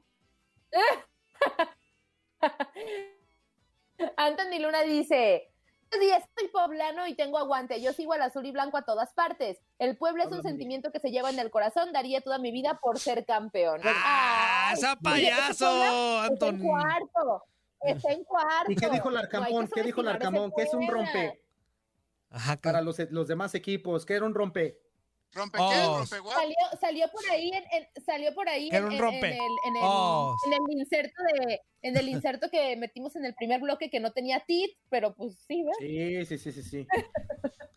Anthony Luna dice. Días, soy poblano y tengo aguante. Yo sigo al azul y blanco a todas partes. El pueblo es un sentimiento que se lleva en el corazón. Daría toda mi vida por ser campeón. ¡Ah, esa payaso, Está en cuarto. Está en cuarto. ¿Y qué dijo Larcamón? que ¿Qué dijo ese Larcamón? Que es un rompe Ajá, para los, los demás equipos, que era un rompe. ¿Rompe Oh. qué? ¿Rompe what? Salió, salió por ahí en, en- salió por ahí en, un en- rompe. en el, en, el, Oh. en el inserto de en el inserto que metimos en el primer bloque que no tenía tit, pero pues sí, ¿ves? Sí, sí, sí, sí, sí.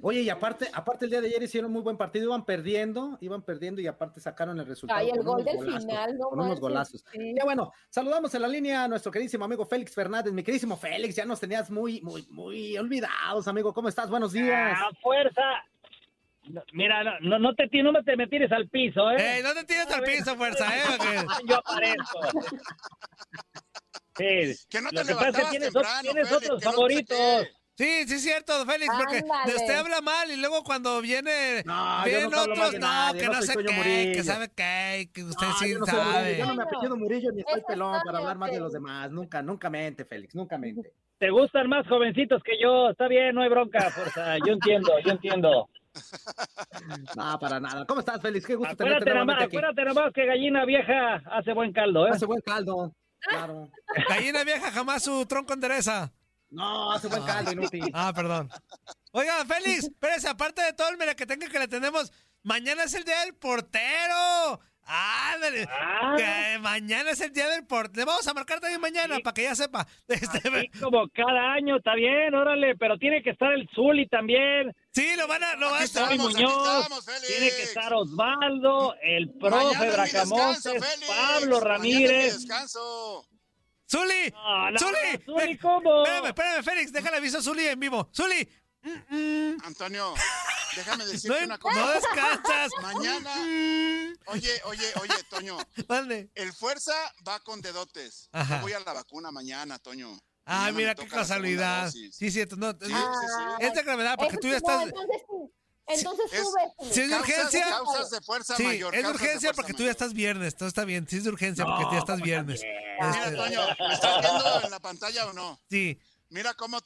Oye, y aparte, aparte el día de ayer hicieron muy buen partido, iban perdiendo, iban perdiendo y aparte sacaron el resultado. Ay, el gol del golazos, final, no Con unos golazos. sí. Ya bueno, saludamos en la línea a nuestro queridísimo amigo Félix Fernández. Mi queridísimo Félix, ya nos tenías muy, muy, muy olvidados, amigo. ¿Cómo estás? Buenos días. ¡Ah, fuerza! No, mira, no, no, no te, ti- no me te me tires al piso, ¿eh? ¡Ey, no te tires al piso, fuerza, eh! porque- [LAUGHS] Yo aparezco. Sí, Que no te lo que pasa es que tienes, temprano, tienes Félix, otros que no sé favoritos. Sí, sí es cierto, Félix, porque Ándale. de usted habla mal y luego cuando viene, No, vienen no otros, no, nadie, que no sé qué, Murillo. que sabe qué, que usted sí yo no soy Murillo, sabe. yo no me apellido Murillo ni estoy pelón para hablar más de los demás. Nunca, nunca mente, Félix, nunca mente. Te gustan más jovencitos que yo. Está bien, no hay bronca, fuerza. Yo entiendo, yo entiendo. [LAUGHS] No, para nada. ¿Cómo estás, Félix? Qué gusto tenerte Acuérdate nomás, nuevamente aquí. acuérdate nomás que gallina vieja hace buen caldo, ¿eh? Hace buen caldo, claro. [LAUGHS] Gallina vieja jamás su tronco endereza. No, hace buen caldo, inútil. Ah, perdón. Oiga, Félix, [LAUGHS] espérese, aparte de todo el mira que tenga que le tenemos, mañana es el día del portero. Ándale, Ah. mañana es el día del portero. Le vamos a marcar también mañana para que ya sepa. [LAUGHS] Este, Así como cada año, está bien, órale, pero tiene que estar el Zuli también. sí, lo van a, lo van a Muñoz, estamos, tiene que estar Osvaldo, el profe Bracamontes. Pablo Ramírez. descanso. Zuli, No, no, Zuli, no, Zuli, ¿cómo? Espérame, espérame, Félix, déjale aviso a Zuli en vivo. Zuli, mm, mm, Antonio, déjame no, decirte una cosa. no descansas. Mañana, oye, oye, oye, Toño, mande. el fuerza va con dedotes. Ajá. Yo voy a la vacuna mañana, Toño. Ah, Mañana mira me qué casualidad. Sí, cierto. No, Sí, sí, sí. es de gravedad porque tú ya sí, no, estás. Entonces, entonces es- sube. Sí, es de urgencia. Causas de fuerza Sí, mayor. es de urgencia porque tú ya estás viernes. Todo está bien. Sí, es de urgencia porque tú ya estás viernes. Mira, Este, Toño, ¿me estás viendo en la pantalla o no? sí. Mira cómo. [LAUGHS]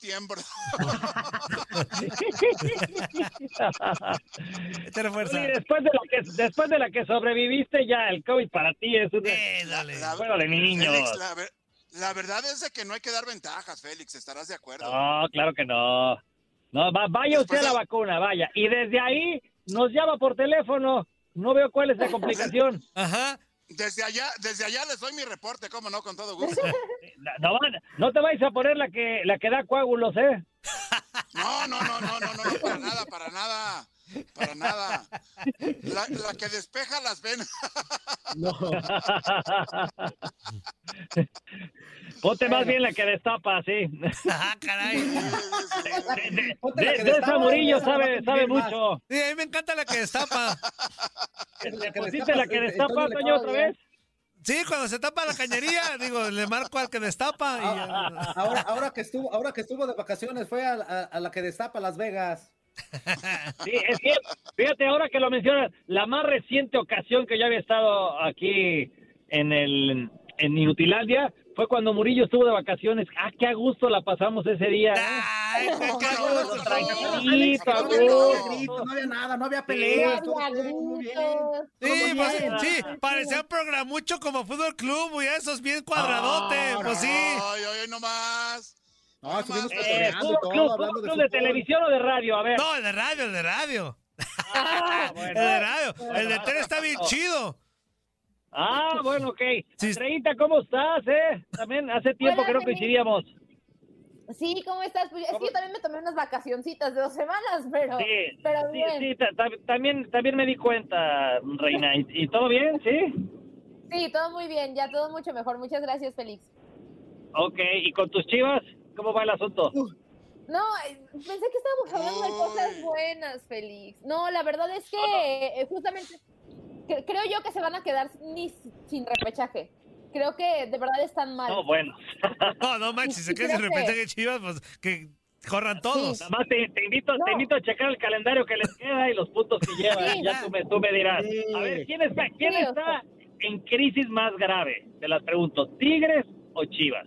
Zuli, después de la que después de la que sobreviviste ya el COVID para ti es un Eh, dale. La- juego de niños. Félix, la, ver- la verdad es de que no hay que dar ventajas, Félix, estarás de acuerdo. No, claro que no. No, va- vaya usted a la vacuna, vaya. Y desde ahí nos llama por teléfono. No veo cuál es la [LAUGHS] complicación. Ajá. Desde allá, desde allá les doy mi reporte, cómo no, con todo gusto. [LAUGHS] No, van- no te vais a poner la que la que da coágulos, ¿eh? No, [LAUGHS] no, no, no, no, no, no, para nada, para nada, para nada. La, la que despeja las venas. No. [LAUGHS] Ponte más bien la que destapa, sí. [LAUGHS] Ah, caray. De, de esa Murillo a sabe, sabe mucho. Sí, a mí me encanta la que destapa. ¿Pusiste la que eh, destapa, Toño le Toño, otra de- vez? Sí, cuando se tapa la cañería, digo, le marco al que destapa. Y, Ah, Ahora, ahora que estuvo, ahora que estuvo de vacaciones, fue a, a- a la que destapa Las Vegas. Sí, es que, fíjate, ahora que lo mencionas, la más reciente ocasión que yo había estado aquí en el en Inutilandia fue cuando Murillo estuvo de vacaciones. Ah, qué a gusto la pasamos ese día. ¿eh? Ay, qué No, cago. no, Tranquilito, a No había, gusto. no nada, no había peleas. Sí, pues, sí, parecía un programucho como Fútbol Club, y esos bien cuadradote, No, pues sí. Ay, ay, ay, no estuvimos Eh, cotorreando y ¿Fútbol todo, club, hablando de televisión o de radio? A ver. No, el de radio, el de radio. Ah, [LAUGHS] El de radio. El de tele está bien chido. Ah, bueno, ok. Sí. Andreita, ¿cómo estás, eh? También hace tiempo Hola, que no coincidíamos. Sí, ¿cómo estás? Pues, es que yo también me tomé unas vacacioncitas de dos semanas, pero, Sí, pero sí, bien. sí, ta- ta- también, también me di cuenta, Reina. ¿Y, y todo bien, sí? Sí, todo muy bien, ya todo mucho mejor. Muchas gracias, Félix. Ok, ¿y con tus chivas? ¿Cómo va el asunto? No, eh, pensé que estábamos hablando de cosas buenas, Félix. No, la verdad es que eh, justamente cre- creo yo que se van a quedar ni si- sin repechaje. Creo que de verdad están mal. No, bueno. [LAUGHS] No, no manches, si se Sí, queda de creo repente que- chivas, pues que corran todos. Nada más te, te invito, No. te invito a checar el calendario que les queda y los puntos que llevan. Sí. ya tú me, tú me dirás. Sí. A ver, ¿quién está, quién Sí, está en crisis más grave? Te las pregunto, ¿Tigres o Chivas?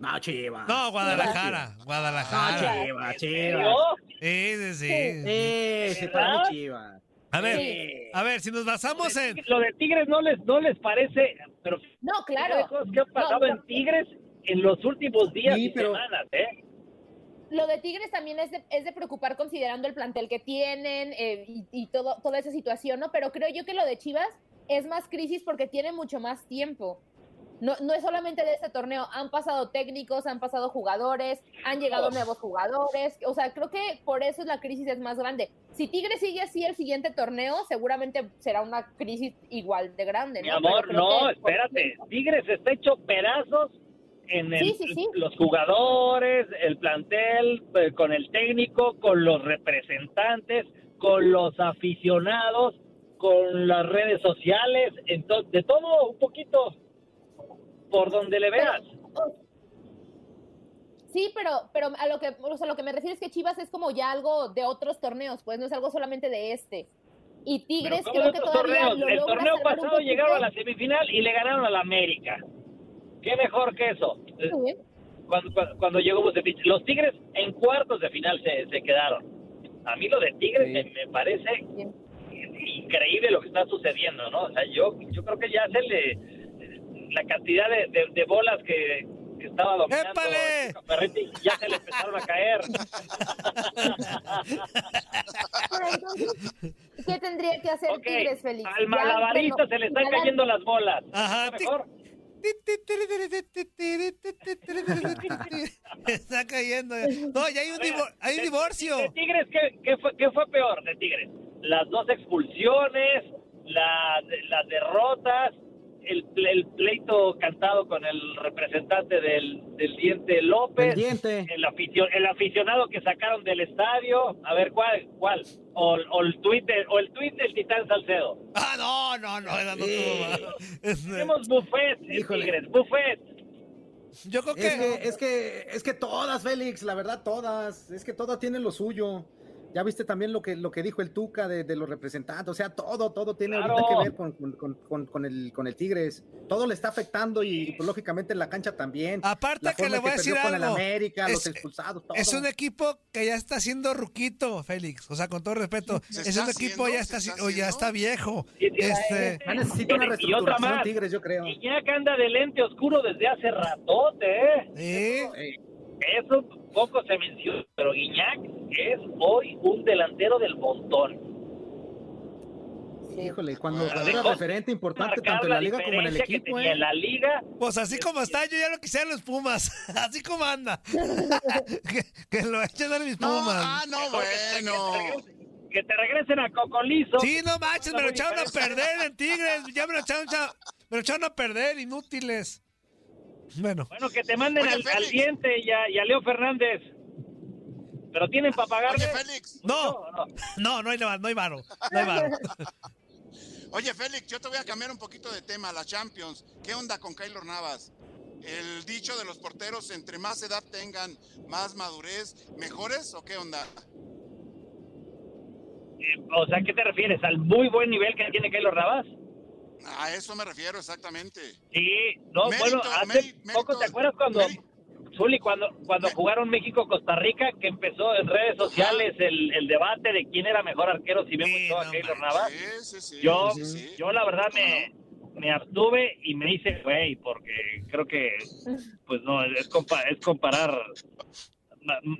No, Chivas. No, Guadalajara, No, Guadalajara. Chivas, ¿Yo? Chivas. Sí, sí, sí. Sí, sí, para mí Chivas. A ver, Sí. a ver, si nos basamos en... Lo de Tigres no les, no les parece, pero No, claro. cosas que han pasado No, no. en Tigres en los últimos días Sí, y pero- semanas, ¿eh? Lo de Tigres también es de, es de preocupar considerando el plantel que tienen eh, y, y todo, toda esa situación, ¿no? Pero creo yo que lo de Chivas es más crisis porque tiene mucho más tiempo. No, no es solamente de este torneo, han pasado técnicos, han pasado jugadores, han llegado nuevos jugadores, o sea, creo que por eso la crisis es más grande. Si Tigres sigue así el siguiente torneo, seguramente será una crisis igual de grande. Mi ¿no? amor, Pero creo no, espérate. Tigres está hecho pedazos en el- Sí, sí, sí. los jugadores, el plantel, eh, con el técnico, con los representantes, con los aficionados, con las redes sociales, entonces, de todo un poquito, por donde le veas. Sí, pero, pero a lo que, o sea, lo que me refiero es que Chivas es como ya algo de otros torneos, pues no es algo solamente de este. Y Tigres Pero ¿cómo creo que todavía torneos? lo El torneo pasado llegaron a la semifinal y le ganaron a la América. ¿Qué mejor que eso? Cuando, cuando, cuando llegó Bucetich. Los Tigres en cuartos de final se, se quedaron. A mí lo de Tigres Sí. me, me parece increíble lo que está sucediendo, ¿no? O sea, yo, yo creo que ya se le... La cantidad de, de- de bolas que, que estaba dominando ¡Épale! Ferretti ya se le empezaron a caer. Pero entonces, ¿qué tendría que hacer Tigres, Félix? al Ya, malabarista se le están cayendo las bolas. Ajá, ¿Está mejor? Está cayendo. No, ya hay un, divor- hay un divorcio. De Tigres, ¿qué, qué fue, qué fue peor de Tigres? Las dos expulsiones, la- las derrotas, el, el pleito cantado con el representante del, del Diente López, Pendiente. el, aficio- el aficionado que sacaron del estadio. A ver, ¿cuál? cuál? O, o el tuit de- o el tuit del Titán Salcedo. Ah, no, no, no, esa no mal. Este, Tenemos buffet en. Tigres, buffet. Yo creo Es que, que. es que, es que todas, Félix, la verdad, todas. Es que todas tienen lo suyo. Ya viste también lo que, lo que dijo el Tuca de, de los representantes. O sea, todo, todo tiene Claro. ahorita que ver con, con, con- con- con el, con el Tigres. Todo le está afectando y, pues, lógicamente en la cancha también. Aparte La que le voy a que decir perdió con el algo. América, los Es- expulsados, todo. Es un equipo que ya está siendo ruquito, Félix. O sea, con todo respeto. [LAUGHS] ¿Se Es un equipo haciendo? ya ¿Se está, está o ya está viejo. Sí, Este, Ya necesita una Y otra reestructuración más. Tigres, yo creo. Iñak anda de lente oscuro desde hace ratote, ¿eh? sí. Eso poco se menciona, pero Guiñac es hoy un delantero del montón. Híjole, cuando, Ah, era referente importante tanto en la liga como en el equipo, tenía ¿eh? en la liga. Pues así como está, yo ya lo quisiera en los Pumas. [LAUGHS] Así como anda. [LAUGHS] que, que lo echen a mis No, Pumas. ah, no, Mejor que te- bueno. Que te, regresen, que te regresen a Cocolizo. Sí, no manches, me lo echaron a perder en [LAUGHS] Tigres. Ya me lo echaron, cha- me lo echaron a perder, inútiles. Bueno, Bueno, que te manden Oye, al, al diente y a, y a Leo Fernández. Pero tienen para pagarle. Oye, Félix. no, No, no. no, no hay, no hay varo. No hay varo. [LAUGHS] Oye, Félix, yo te voy a cambiar un poquito de tema, la Champions. ¿Qué onda con Keylor Navas? El dicho de los porteros, entre más edad tengan, más madurez, ¿mejores o qué onda? Eh, O sea, ¿qué te refieres? ¿Al muy buen nivel que tiene Keylor Navas? A eso me refiero exactamente. Sí, no, Mérito, bueno, hace mérito, poco, ¿te acuerdas cuando. Zuli, cuando, cuando jugaron México-Costa Rica, que empezó en redes sociales el, el debate de quién era mejor arquero, si todo no a Keylor. Navas? Sí, sí, sí. Yo, sí, sí. yo la verdad ¿Cómo me, me abstuve y me hice güey, porque creo que, pues no, es, compa- es comparar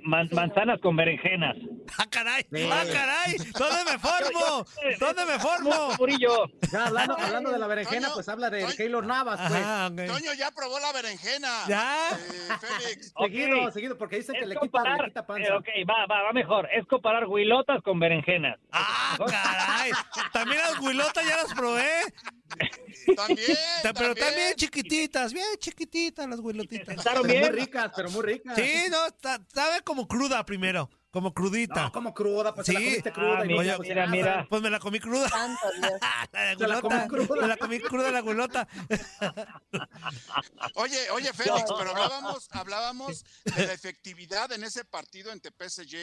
man- manzanas con berenjenas. ¡Ah, caray! ¡Ah, caray! ¿Dónde me formo? ¿Dónde me formo? Murillo, Ya hablando, hablando de la berenjena, Toño, pues habla de Toño. Keylor Navas, pues. Ajá. Toño ya probó la berenjena. ¿Ya? Eh, Félix. Seguido, seguido, porque dicen que le quita, le comparar, quita eh, panza. ok, va, va, va mejor, es comparar huilotas con berenjenas. ¡Ah, caray! También las huilotas ya las probé. [LAUGHS] También. [LAUGHS] Ta- Pero también chiquititas, bien chiquititas las huilotitas. ¿Sentaron Pero muy bien? ricas, pero muy ricas. Sí, no, está- sabe como cruda primero, como crudita. No, como cruda, pues la Sí. comiste cruda. Ah, y mira, mira, mira. Pues me la comí cruda. [LAUGHS] La Se la comí cruda. Me la comí cruda la guilota. [LAUGHS] Oye, oye, Félix, pero hablábamos, hablábamos de la efectividad en ese partido entre PSG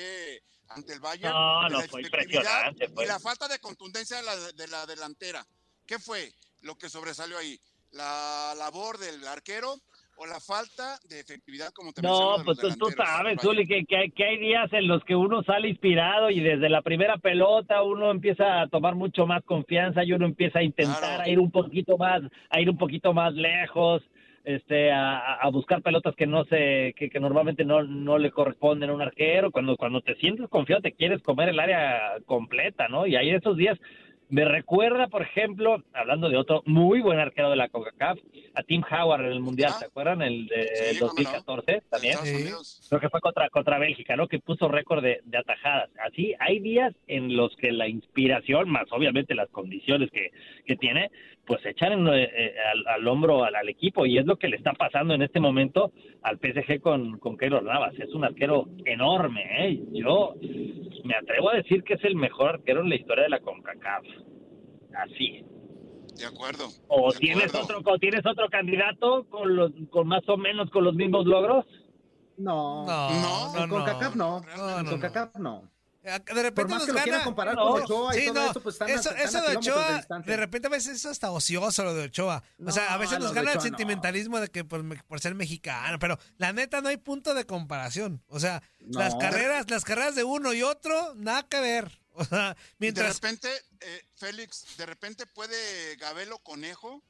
ante el Bayern. No, no, la fue impresionante. Y la falta de contundencia de la, de la delantera. ¿Qué fue lo que sobresalió ahí? ¿La labor del arquero o la falta de efectividad, como te No, pues tú, sabes? Zuli, que, que, hay, que hay días en los que uno sale inspirado y desde la primera pelota uno empieza a tomar mucho más confianza y uno empieza a intentar Claro. a ir un poquito más, a ir un poquito más lejos, este, a, a- buscar pelotas que no se, que, que normalmente no, no le corresponden a un arquero. Cuando, cuando te sientes confiado te quieres comer el área completa, ¿no? Y ahí esos días me recuerda, por ejemplo, hablando de otro muy buen arquero de la CONCACAF, a Tim Howard en el Mundial, Ah. ¿se acuerdan? El de Sí, cómo no. 2014 también. Sí. Creo que fue contra, contra Bélgica, ¿no? Que puso récord de, de atajadas. Así, hay días en los que la inspiración, más obviamente las condiciones que, que tiene, pues echan en, eh, eh, al, al hombro al, al equipo. Y es lo que le está pasando en este momento al PSG con, con Keylor Navas. Es un arquero enorme, ¿eh? Yo me atrevo a decir que es el mejor arquero en la historia de la CONCACAF. Así. De acuerdo. ¿O de tienes acuerdo. otro, o tienes otro candidato con, los, con más o menos con los mismos logros? No. No, No, no, no. CACAF no. No, no, con no. No. De Por repente más nos que lo gana. comparar No, con Ochoa y Sí, todo no, eso, pues están, eso, están eso a de Ochoa, distancia. de repente a veces es hasta ocioso lo de Ochoa. O sea, a No, veces lo nos de gana el Ochoa no. sentimentalismo de que por, por ser mexicano, pero la neta no hay punto de comparación. O sea, las No. carreras, las carreras de uno y otro, nada que ver. [LAUGHS] O sea, Y de mientras repente, eh, Félix, de repente puede Gabelo Conejo,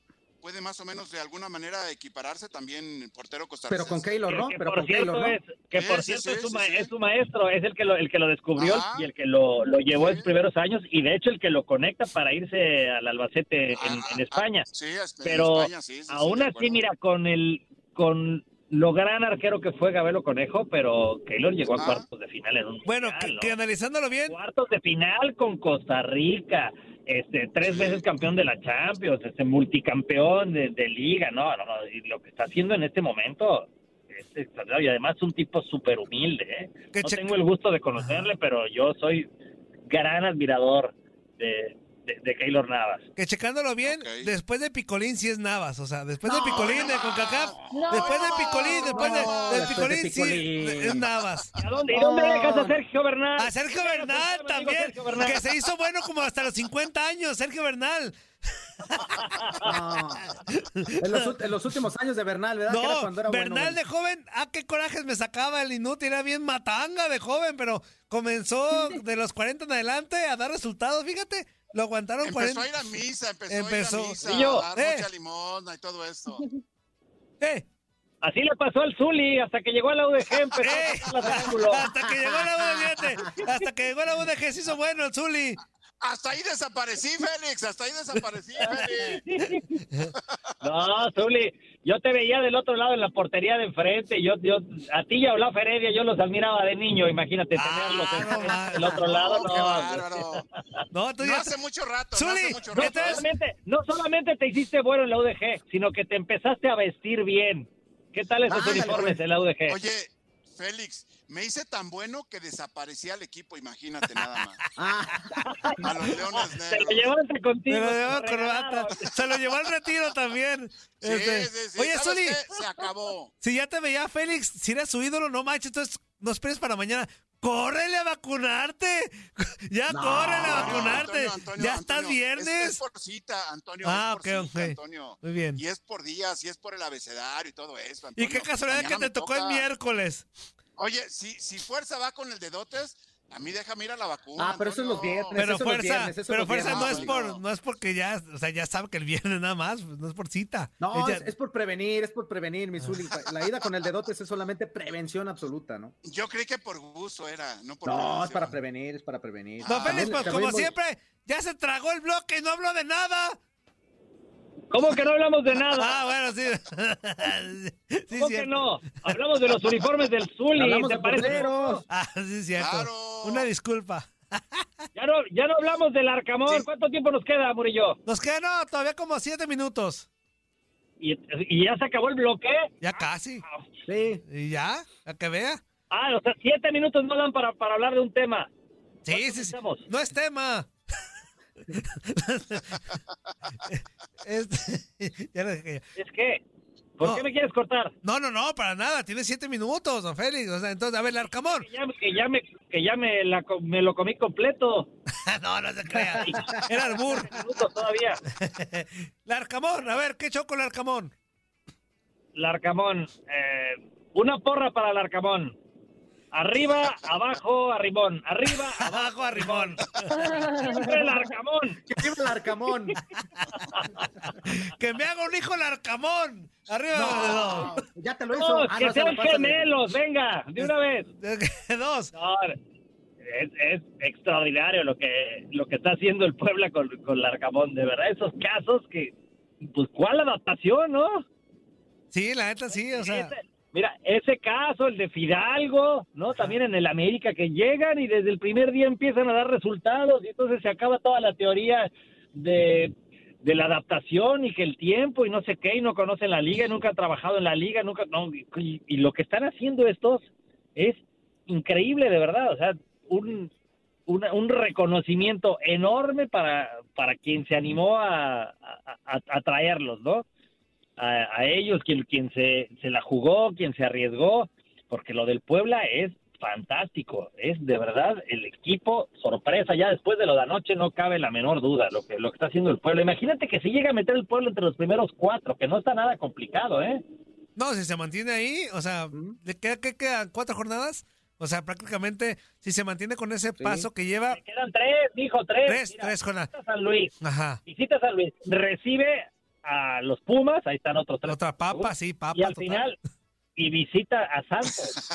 puede más o menos de alguna manera equipararse también portero costarricense. Pero con Keylor, ¿no? Que Pero por con Keylor, cierto, ¿no? es, que por sí, cierto sí, es, su sí, ma- sí. es su maestro, es el que lo, el que lo descubrió Ajá. y el que lo, lo llevó en sus primeros años y de hecho el que lo conecta para irse al Albacete en, Ah, en ah, España. Sí, es- en Pero España, sí, sí, sí, Aún así, mira, con el con lo gran arquero que fue Gabelo Conejo, pero Keylor llegó a cuartos de final en un Bueno, que, ¿no? que analizándolo bien, cuartos de final con Costa Rica, este tres veces campeón de la Champions, este multicampeón de, de liga, no, no, no, y lo que está haciendo en este momento es extraordinario y además un tipo súper humilde, ¿eh? No tengo el gusto de conocerle, pero yo soy gran admirador de, de, de Keylor Navas. que checándolo bien, después de Picolín sí es Navas, o sea, después de No, Picolín de no. CONCACAF, No. después de Picolín, después de, No, del después de Picolín, sí Picolín. es Navas. ¿Y a dónde, y dónde No. dejas a Sergio Bernal? A Sergio Bernal también, Sergio Bernal. que se hizo bueno como hasta los 50 años, Sergio Bernal. No. [LAUGHS] En, los, ult- en los últimos años de Bernal, ¿verdad? Que era No, cuando era Bernal bueno. de joven, ah, qué corajes me sacaba el inútil, era bien matanga de joven, pero comenzó [LAUGHS] de los 40 en adelante a dar resultados, fíjate, lo aguantaron Empezó 40. a ir a misa, empezó, Empezó. a ir a misa, Y yo, a dar eh. mucha limosna y todo esto. [LAUGHS] Eh, Así le pasó al Zuli hasta que llegó a la UDG, empezó [LAUGHS] eh, a hasta que llegó la UDG, hasta que llegó la UDG se hizo bueno el Zuli. Hasta ahí desaparecí, Félix, hasta ahí desaparecí, Félix. [LAUGHS] No, Zuli, yo te veía del otro lado en la portería de enfrente. Yo, yo, a ti y a Olaf Heredia yo los admiraba de niño. Imagínate tenerlos Ah, no, en- ma- del otro lado. No. No, tú No ya- hace mucho rato, no Zuli, hace mucho no, rato. solamente, no solamente te hiciste bueno en la UDG, sino que te empezaste a vestir bien. ¿Qué tal esos uniformes en la UDG? Oye, Félix, me hice tan bueno que desaparecía el equipo, imagínate nada más. [LAUGHS] Ah, A los Leones Te lo llevaste contigo. Se lo llevó corbata. regalaron. Se lo llevó al retiro también. Sí, Este, sí, sí. Oye, ¿Sabes Zuli, qué? Se acabó. si ya te veía Félix, si eres su ídolo, no manches, entonces no esperes para mañana. ¡Córrele a vacunarte! [LAUGHS] Ya No. córrele a vacunarte. Antonio, Antonio, ya estás Antonio, viernes. Es, es por cita, Antonio. Ah, es por ok, cita, ok. Antonio. Muy bien. Y es por días, y es por el abecedario y todo eso. Y qué casualidad que te tocó el miércoles. Oye, si, si fuerza va con el de dotes, a mí déjame ir a la vacuna. Ah, pero eso es los viernes. Pero fuerza, pero fuerza no es por, no es porque ya, o sea, ya sabe que el viernes nada más, pues, no es por cita. No, Ella- es, es por prevenir, es por prevenir, mi Zuli. [LAUGHS] La ida con el dedotes es solamente prevención absoluta, ¿no? Yo creí que por gusto era, no por No, es para prevenir, es para prevenir. No, Ah, Félix, También- pues como voy- siempre, ya se tragó el bloque y no habló de nada. ¿Cómo que no hablamos de nada? Ah, bueno, sí. [LAUGHS] sí, ¿Cómo que cierto. no? Hablamos de los uniformes del Zuli. Hablamos ¿Te de parece? Ah, sí, cierto. Claro. Una disculpa. Ya no, ya no hablamos del Arcamón. Sí. ¿Cuánto tiempo nos queda, Murillo? Nos quedan no, todavía como siete minutos. ¿Y, y ya se acabó el bloque? Ya casi. Sí. Y ya, a que vea. Ah, o sea, siete minutos no dan para, para hablar de un tema. Sí, ¿Cuántos sí, sí. estamos? No es tema. [LAUGHS] Este, ya dejé. Es que, ¿por No. qué me quieres cortar? No, no, no, para nada. Tiene siete minutos, don Félix. O sea, entonces, a ver, el Arcamón. Que ya, que ya me, que ya me, la, co- me lo comí completo. [LAUGHS] no, no se crea. [LAUGHS] Era albur. Minutos todavía. El Arcamón, a ver, ¿qué choco el Arcamón? Larcamón. Eh, una porra para Larcamón. Arriba, abajo, arrimón. Arriba, Abajo a Rimón. siempre Larcamón. Que viva el Arcamón. que me haga un hijo el Arcamón. Arriba. No, ya te lo hizo. Ah, que no, se sean de- gemelos, venga, de una vez. Dos. No, es, es extraordinario lo que lo que está haciendo el Puebla con, con Larcamón, de verdad, esos casos que, pues, ¿cuál adaptación, no? Sí, la neta sí, o sea. Ese- mira, ese caso, el de Fidalgo, ¿no? También en el América, que llegan y desde el primer día empiezan a dar resultados y entonces se acaba toda la teoría de, de la adaptación y que el tiempo y no sé qué, y no conocen la liga, y nunca han trabajado en la liga, nunca, no, y, y lo que están haciendo estos es increíble, de verdad, o sea, un, una- un reconocimiento enorme para, para quien se animó a, a, a- a traerlos, ¿no? A, a ellos, quien, quien se, se la jugó, quien se arriesgó, porque lo del Puebla es fantástico, es de verdad el equipo sorpresa, ya después de lo de anoche no cabe la menor duda lo que, lo que está haciendo el Puebla. Imagínate que si llega a meter el Puebla entre los primeros cuatro, que no está nada complicado, ¿eh? No, si se mantiene ahí, o sea. ¿le queda, qué quedan? ¿Cuatro jornadas? O sea, prácticamente, si se mantiene con ese paso que lleva, Le quedan tres, dijo tres. tres, Mira, tres jornadas. visita San Luis, Ajá. visita San Luis, recibe a los Pumas, ahí están otros tres. Otra papa, sí, papa. y al total. final, y visita a Santos.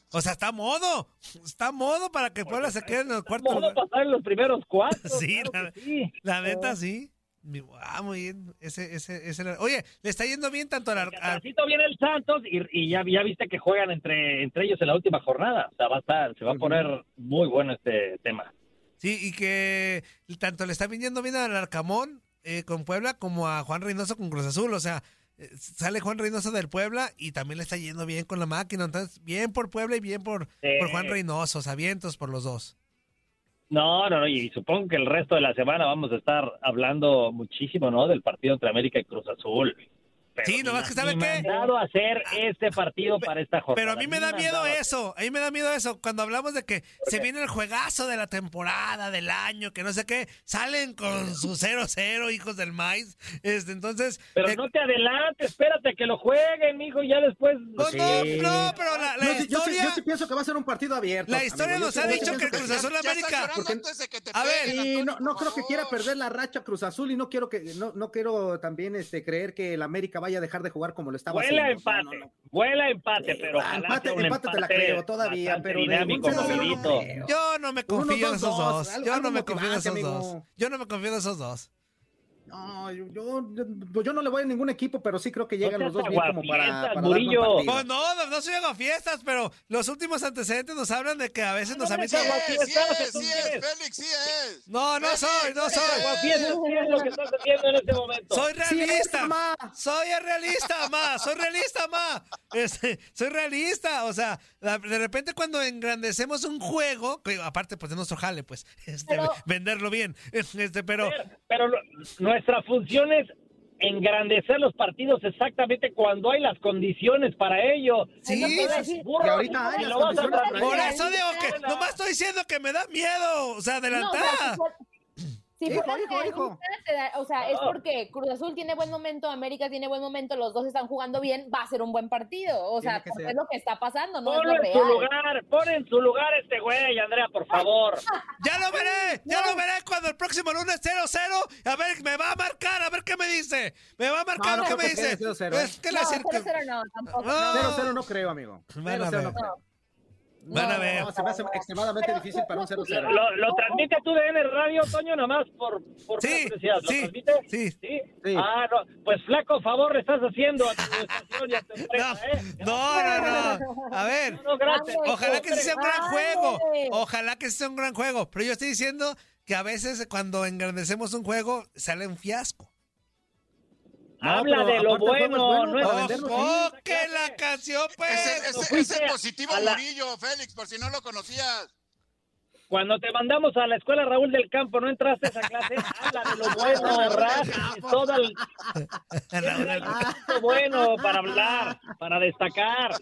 [LAUGHS] O sea, está modo. Está modo para que Puebla se quede en el cuarto Vamos a lugar. pasar en los primeros cuatro. [LAUGHS] Sí, claro la, sí. la neta, sí. Ah, muy bien. Ese, ese, ese. Oye, le está yendo bien tanto al, ar- al- Atrasito viene el Santos y, y ya, ya viste que juegan entre, entre ellos en la última jornada. O sea, va a estar, se va a poner muy bueno este tema. Sí, y que tanto le está viniendo bien al Arcamón eh, con Puebla como a Juan Reynoso con Cruz Azul. O sea, eh, sale Juan Reynoso del Puebla y también le está yendo bien con la máquina. Entonces, bien por Puebla y bien por, Sí. por Juan Reynoso. O sea, vientos por los dos. No, no, no, y supongo que el resto de la semana vamos a estar hablando muchísimo, ¿no? Del partido entre América y Cruz Azul. Pero Sí, nomás que ¿sabe ni qué? mandado a hacer este partido para esta jornada. Pero a mí me da miedo eso, a mí me da miedo eso. Cuando hablamos de que se viene el juegazo de la temporada, del año, que no sé qué, salen con su 0-0, hijos del maíz. Este, entonces. Pero eh, no te adelantes, espérate que lo jueguen, mijo, y ya después... pues no, no, pero la, la Yo, sí- yo sí- historia. yo sí pienso que va a ser un partido abierto. La historia amigo. Yo nos sí- ha yo sí dicho que el Cruz Azul América. porque- antes de que te A ver, Sí, no, no creo que quiera perder la racha Cruz Azul y no quiero que no, no quiero también este creer que el América vaya a dejar de jugar como lo estaba Vuela haciendo. O sea, empate, no, no. vuela empate, Sí, pero empate- un empate te la empate creo todavía, pero dinámico, 0-0 no movidito. creo. Yo no me confío en esos 2-2, dos. Yo no me confío en esos dos. Yo no me confío en esos dos. No, yo, yo, yo- yo no le voy a ningún equipo, pero sí creo que llegan los dos bien como para, aguafiestas, Murillo. Pues no, no, no soy fiestas, pero los últimos antecedentes nos hablan de que a veces nos no me avisan. cago. Sí, sí es, sí es, Félix, sí es. No, no soy, no soy. Aguafiestas, ¿qué es lo que estás haciendo en este momento? Soy Sí, realista. es, ma. soy realista, ma. Soy realista, ma. Este, soy realista. O sea, la- de repente cuando engrandecemos un juego, que aparte pues de nuestro jale, pues, este, Pero- venderlo bien. [LAUGHS] Este, pero Pero lo- nuestra función es engrandecer los partidos exactamente cuando hay las condiciones para ello. Sí, No puedes sí, decir, sí. burro, Y ahorita hay y las lo vas a condiciones para tratar por eso digo que nomás estoy diciendo que me da miedo. O sea, No, o sea, si Hijo, te da- o sea, es porque Cruz Azul tiene buen momento, América tiene buen momento, los dos están jugando bien, va a ser un buen partido. O sea, porque es lo que está pasando, no Ponlo es lo en su real. lugar, pon en su lugar este güey, Andrea, por favor. [LAUGHS] Ya lo veré, ya lo veré cuando el próximo lunes 0-0. A ver, me va a marcar, a ver qué me dice. Me va a marcar, No, no ¿qué creo me que dice? quede 0-0, Es que le No, decir que- 0-0 no, tampoco. No. 0-0 no creo, amigo. Van a 0-0 no creo. Van a ver. No, se me hace extremadamente Pero difícil para un justo- 0-0. Lo, lo transmite tu DN Radio, Toño, nomás por, por Sí, curiosidad. ¿Lo sí, transmite? sí. ¿Sí? Sí. Ah, no. Pues flaco favor le estás haciendo a tu estación y a tu [LAUGHS] empresa, No, ¿eh? no, no, no. A ver, No, ojalá que sea un gran juego. Ojalá que sea un gran juego. Pero yo estoy diciendo que a veces cuando engrandecemos un juego sale un fiasco. No, Habla de lo bueno, bueno no es para ¡Ojo, venderlo, ¡Oh, sí. que la canción, Ese, pues! ese- ese fuiste positivo la- Murillo, Félix, por si no lo conocías. Cuando te mandamos a la escuela Raúl del Campo, ¿no entraste a esa clase? Habla de lo [LAUGHS] bueno, todo el [LAUGHS] lo bueno para hablar, para destacar.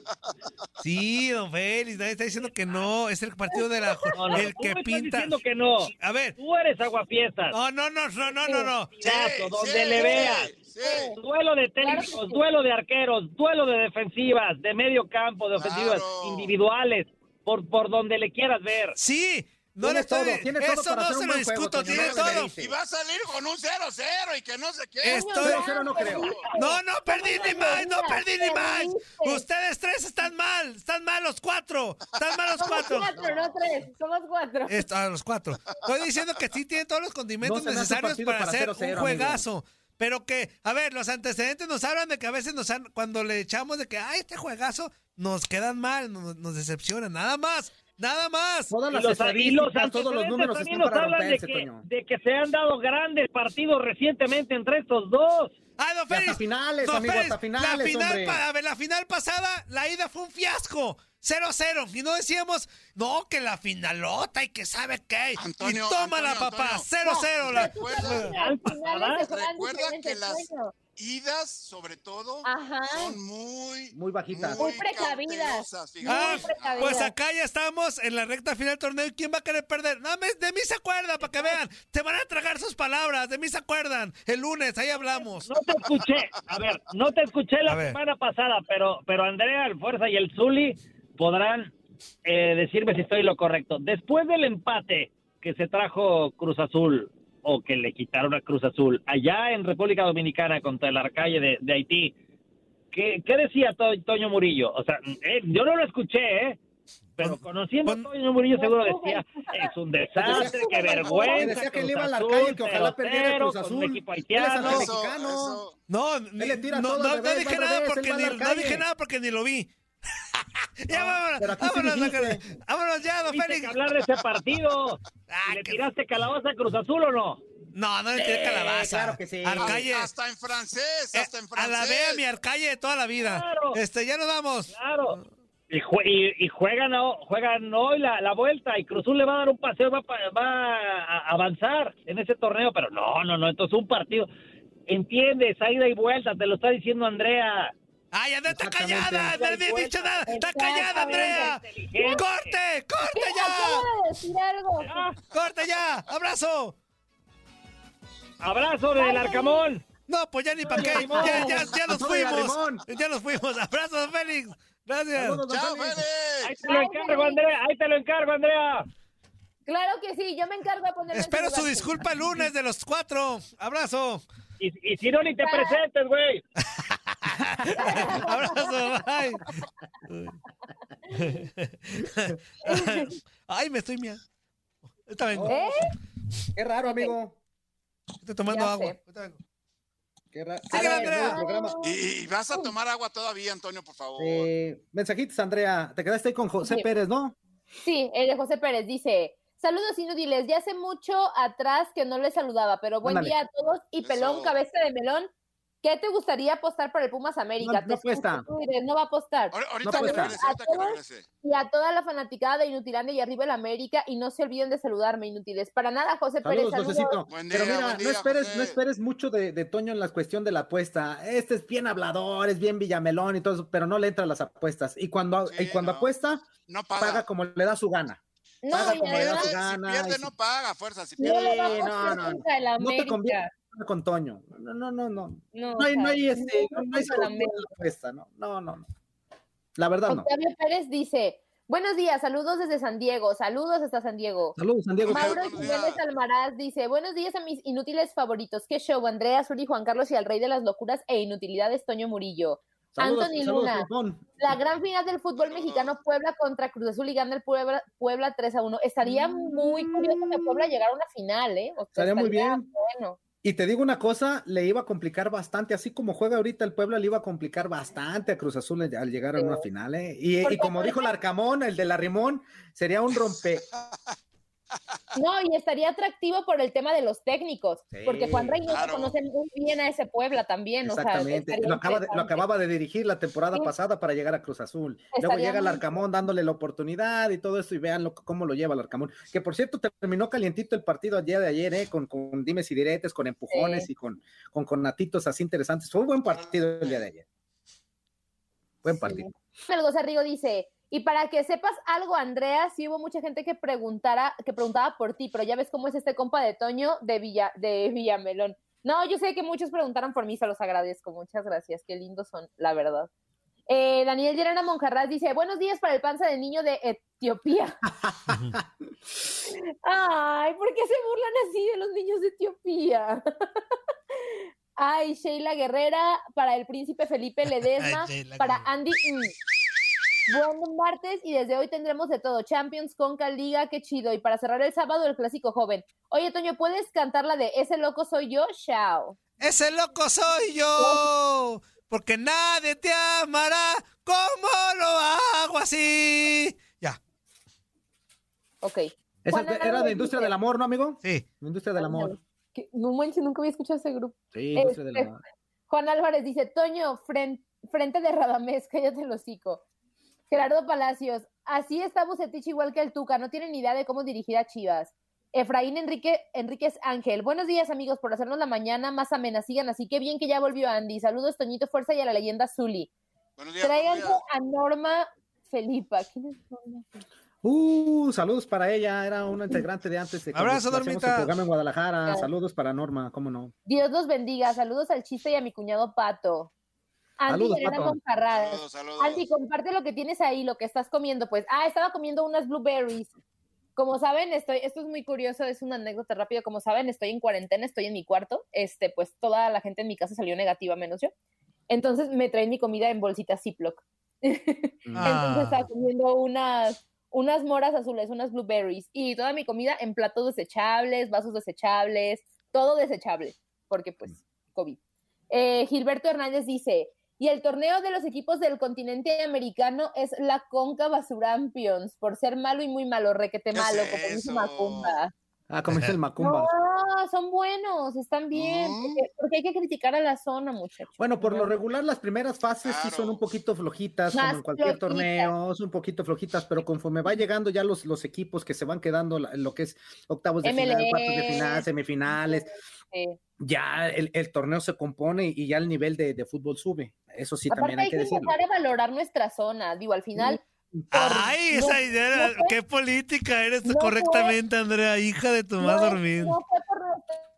Sí, don Félix, nadie está diciendo que no. Es el partido de la. No, no, el tú que me estás pinta. diciendo que no. A ver. Tú eres aguafiestas. No, no, no, no, no, no, no. Tirazo, donde sí, le veas. sí. Duelo de técnicos, sí. duelo de arqueros, duelo de defensivas, de medio campo, de ofensivas Claro. individuales, por, por donde le quieras ver. Sí, no Tiene le estoy. todo, tiene todo eso para no hacer se un lo discuto, tiene no se todo. Y va a salir con un 0-0 y que no sé qué. Estoy- Coño, 0-0 no ya, creo. No, no perdí ni más, no perdí ni más. Ustedes tres están mal, están mal los cuatro, están mal los Somos cuatro. cuatro, no tres, somos cuatro. Esto, a los cuatro. Estoy diciendo que sí tiene todos los condimentos No se necesarios para para hacer 0-0, un juegazo. Pero que, a ver, los antecedentes nos hablan de que a veces nos han, cuando le echamos de que, ay, este juegazo, nos quedan mal, nos, nos decepcionan. Nada más, nada más. Todas Y las los, y los todos los números también están nos para hablan de que, Toño. de que se han dado grandes partidos recientemente entre estos dos. Ah, don Y hasta Félix. finales, don amigo, Félix, hasta finales, la final, pa- a ver, la final pasada, la ida fue un fiasco. 0-0. Y no decíamos, no, que la finalota y que sabe qué. Antonio, y tómala, Antonio, papá. Antonio. 0-0. la- Recuerda, que las. Idas, sobre todo, Ajá. son muy, Muy bajitas. Muy precavidas. Ah, pues acá ya estamos en la recta final del torneo. ¿Y quién va a querer perder? No, me- de mí se acuerdan, para que vean. Te van a tragar sus palabras. De mí se acuerdan. El lunes, ahí hablamos. No te escuché, a ver, no te escuché la semana pasada, pero, pero Andrea, el Fuerza y el Zuli podrán eh, decirme si estoy lo correcto. Después del empate que se trajo Cruz Azul, o que le quitaron a Cruz Azul. Allá en República Dominicana contra el Arcalle de, de Haití, ¿qué, qué decía To- Toño Murillo? O sea, eh, yo no lo escuché, ¿eh? Pero conociendo a Toño Murillo seguro decía, es un desastre, qué vergüenza. decía que le iba al Azul, Arcalle, que ojalá perdiera 0-0, Cruz con Azul. un equipo haitiano. No, tira no, no, no dije nada porque ni, no dije nada porque ni lo vi. [LAUGHS] ya vámonos, pero aquí sí vámonos, vámonos ya, don Félix. que hablar de ese partido. [LAUGHS] Ah, ¿Le que- tiraste calabaza a Cruz Azul o no? No, no le tiré calabaza. claro que sí. Arcalle. Hasta en francés, Eh, hasta en francés. a la vea mi Arcalle de toda la vida. Claro. Este, ya nos vamos. Claro. Y, jue- y, y juegan, juegan hoy la, la vuelta y Cruz Azul le va a dar un paseo, va, pa- va a avanzar en ese torneo, pero no, no, no, entonces un partido. Entiendes, a ida y vuelta, te lo está diciendo Andrea. Ay, Andrea está callada, no le he dicho nada. Está callada, Andrea. Inteligente. ¡Corte! ¡Corte ya! Decir algo. ¡Corte ya! ¡Abrazo! abrazo del Arcamón. No, pues ya ni para qué. Ya, ya, ya nos fuimos. Ya nos fuimos. Abrazo, Félix. Gracias. ¡Chao, Félix. Ahí te lo encargo, Andrea. Ahí te lo encargo, Andrea. Claro que sí, yo me encargo de ponerme en Espero su disculpa el lunes de los cuatro. Abrazo. Y, y si no, ni te presentes, güey. [LAUGHS] [LAUGHS] Abrazo, bye. [LAUGHS] Ay, me estoy mia. Ahorita vengo. ¿Eh? Qué raro, amigo. Estoy tomando Ya agua. Ahorita vengo. Qué raro. Sí, Andrea. programa. Y, y vas a tomar agua todavía, Antonio, por favor. Eh, mensajitos, Andrea. Te quedaste ahí con José Sí. Pérez, ¿no? Sí, el de José Pérez dice, saludos inútiles, ya hace mucho atrás que no les saludaba, pero buen Ándale. día a todos y pelón, Eso. cabeza de melón, ¿qué te gustaría apostar para el Pumas América? No, no apuesta. no va a apostar. Ahor- Ahorita No que regrese, A todos. Y a toda la fanaticada de Inutilandia y arriba el América y no se olviden de saludarme, inútiles. Para nada, José Saludos, Pérez, saludos. Pero mira, buen no esperes, José. no esperes mucho de, de Toño en la cuestión de la apuesta. Este es bien hablador, es bien villamelón y todo eso, pero no le entra a las apuestas. Y cuando, Sí, y cuando no. apuesta, No paga paga. como le da su gana. No, paga como le da su Si gana. pierde, y si- no paga, fuerza. Si no pierde, no, no, el No te conviene con Toño. No, no, no, no. No, No hay, o no sea, hay, este, no, no hay la no, no, no, no. La verdad no. Octavio Pérez dice, buenos días, saludos desde San Diego, saludos hasta San Diego. Saludos, San Diego. Mauro. Jiménez. Almaraz dice, buenos días a mis inútiles favoritos. Qué show, Andrea, Suri, Juan Carlos y al rey de las locuras e inutilidades, Toño Murillo. Saludos, Anthony Luna. La gran final del fútbol mexicano, Puebla contra Cruz Azul y gana el Puebla, Puebla 3 a 1. Estaría muy curioso que Puebla llegara a una final, ¿eh? O sea, Estaría muy bien. Bueno. Y te digo una cosa, le iba a complicar bastante, así como juega ahorita el Puebla, le iba a complicar bastante a Cruz Azul al llegar a una final, ¿eh? Y, y como dijo el Arcamón, el de la Rimón, sería un rompe. [LAUGHS] No, y estaría atractivo por el tema de los técnicos, Sí, porque Juan Reynoso claro. conoce muy bien a ese Puebla también. O sea, Exactamente. lo, acaba de- lo interesante. acababa de dirigir la temporada Sí. pasada para llegar a Cruz Azul. Luego llega el Arcamón dándole la oportunidad y todo eso, y vean lo- cómo lo lleva el Arcamón. Que por cierto, terminó calientito el partido el día de ayer, ¿eh? Con, con dimes y diretes, con empujones Sí. y con, con, con natitos así interesantes. Fue un buen partido el día de ayer. Buen partido. Melgoza Rigo dice, y para que sepas algo, Andrea, sí hubo mucha gente que preguntara, que preguntaba por ti, pero ya ves cómo es este compa de Toño de Villa, de Villamelón. No, yo sé que muchos preguntaron por mí, se los agradezco, muchas gracias, qué lindos son, la verdad. Eh, Daniel Llerena Monjarraz dice, buenos días para el panza de niño de Etiopía. [LAUGHS] Ay, ¿por qué se burlan así de los niños de Etiopía? [LAUGHS] Ay, Sheila Guerrera, para el príncipe Felipe Ledesma, Ay, para. Andy. mm, Buen martes y desde hoy tendremos de todo. Champions, Conca, Liga, qué chido. Y para cerrar el sábado, el clásico joven. Oye, Toño, ¿puedes cantar la de Ese loco soy yo? Chao. Ese loco soy yo, porque nadie te amará como lo hago así. Ya, Ok. Esa Juan era Álvarez de Industria del Amor, ¿no, amigo? sí. Industria del Amor. Que- No manches, nunca había escuchado ese grupo. Sí, Industria del Este, Amor. Juan Álvarez dice, Toño, fren- frente de Radamés, cállate el hocico. Gerardo Palacios, así está Bucetich igual que el Tuca, no tienen ni idea de cómo dirigir a Chivas. Efraín Enrique, Enríquez Ángel, buenos días amigos por hacernos la mañana más amena, sigan así, qué bien que ya volvió Andy, saludos Toñito Fuerza y a la leyenda Zuli. Buenos días, buenos días. a Norma Felipa. ¿Quién es Norma Felipa? Uh, saludos para ella, era una integrante de antes de cuando Abrazo, Normita. el programa en Guadalajara. Claro. Saludos para Norma, cómo no. Dios los bendiga, saludos al chiste y a mi cuñado Pato. Andy Saludos, Elena. Monjarras. Saludos, saludos. Andy, comparte lo que tienes ahí, lo que estás comiendo. Pues, ah, estaba comiendo unas blueberries. Como saben, estoy, esto es muy curioso, es una anécdota rápida. Como saben, estoy en cuarentena, estoy en mi cuarto. Este, pues toda la gente en mi casa salió negativa, menos yo. Entonces me traen mi comida en bolsitas Ziploc. [LAUGHS] Ah. Entonces estaba comiendo unas, unas moras azules, unas blueberries y toda mi comida en platos desechables, vasos desechables, todo desechable, porque pues COVID. Eh, Gilberto Hernández dice, y el torneo de los equipos del continente americano es la Conca Basurampions, por ser malo y muy malo, requete ¿Qué malo, es como dice? Macumba. Ah, como dice el Macumba. No, son buenos, están bien, Mm. porque, porque hay que criticar a la zona, muchachos. Bueno, por lo regular, las primeras fases sí son un poquito flojitas, Más como en cualquier flojitas. torneo, son un poquito flojitas, pero conforme va llegando ya los, los equipos que se van quedando la- en lo que es octavos de final, cuartos de final, semifinales, Sí. ya el, el torneo se compone y ya el nivel de, de fútbol sube. Eso sí, Aparte también hay hay que que decirlo. empezar a valorar nuestra zona, digo, al final... por- Ay, no- esa idea, no fue- qué política eres tú no fue- correctamente, Andrea, hija de tu más no, dormir. no fue por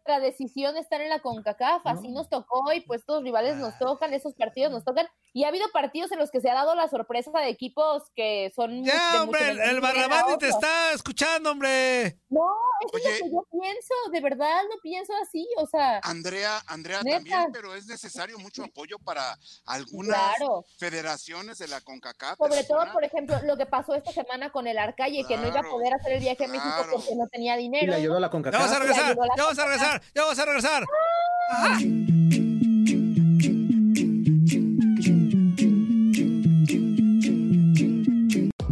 nuestra decisión estar en la CONCACAF, así nos tocó y pues todos rivales Ah. nos tocan, esos partidos nos tocan, y ha habido partidos en los que se ha dado la sorpresa de equipos que son... Ya, hombre, el, el te está escuchando, hombre. No, eso Oye. es lo que yo pienso, de verdad lo pienso así, o sea, Andrea, Andrea Neta. también, pero es necesario mucho apoyo para algunas claro. federaciones de la CONCACAF. Sobre todo, por ejemplo, lo que pasó esta semana con el Arcaye, que no iba a poder hacer el viaje a México porque no tenía Y dinero. le ayudó a la Ya CONCACAF. vamos a regresar, ya vamos a regresar, ya vamos a regresar.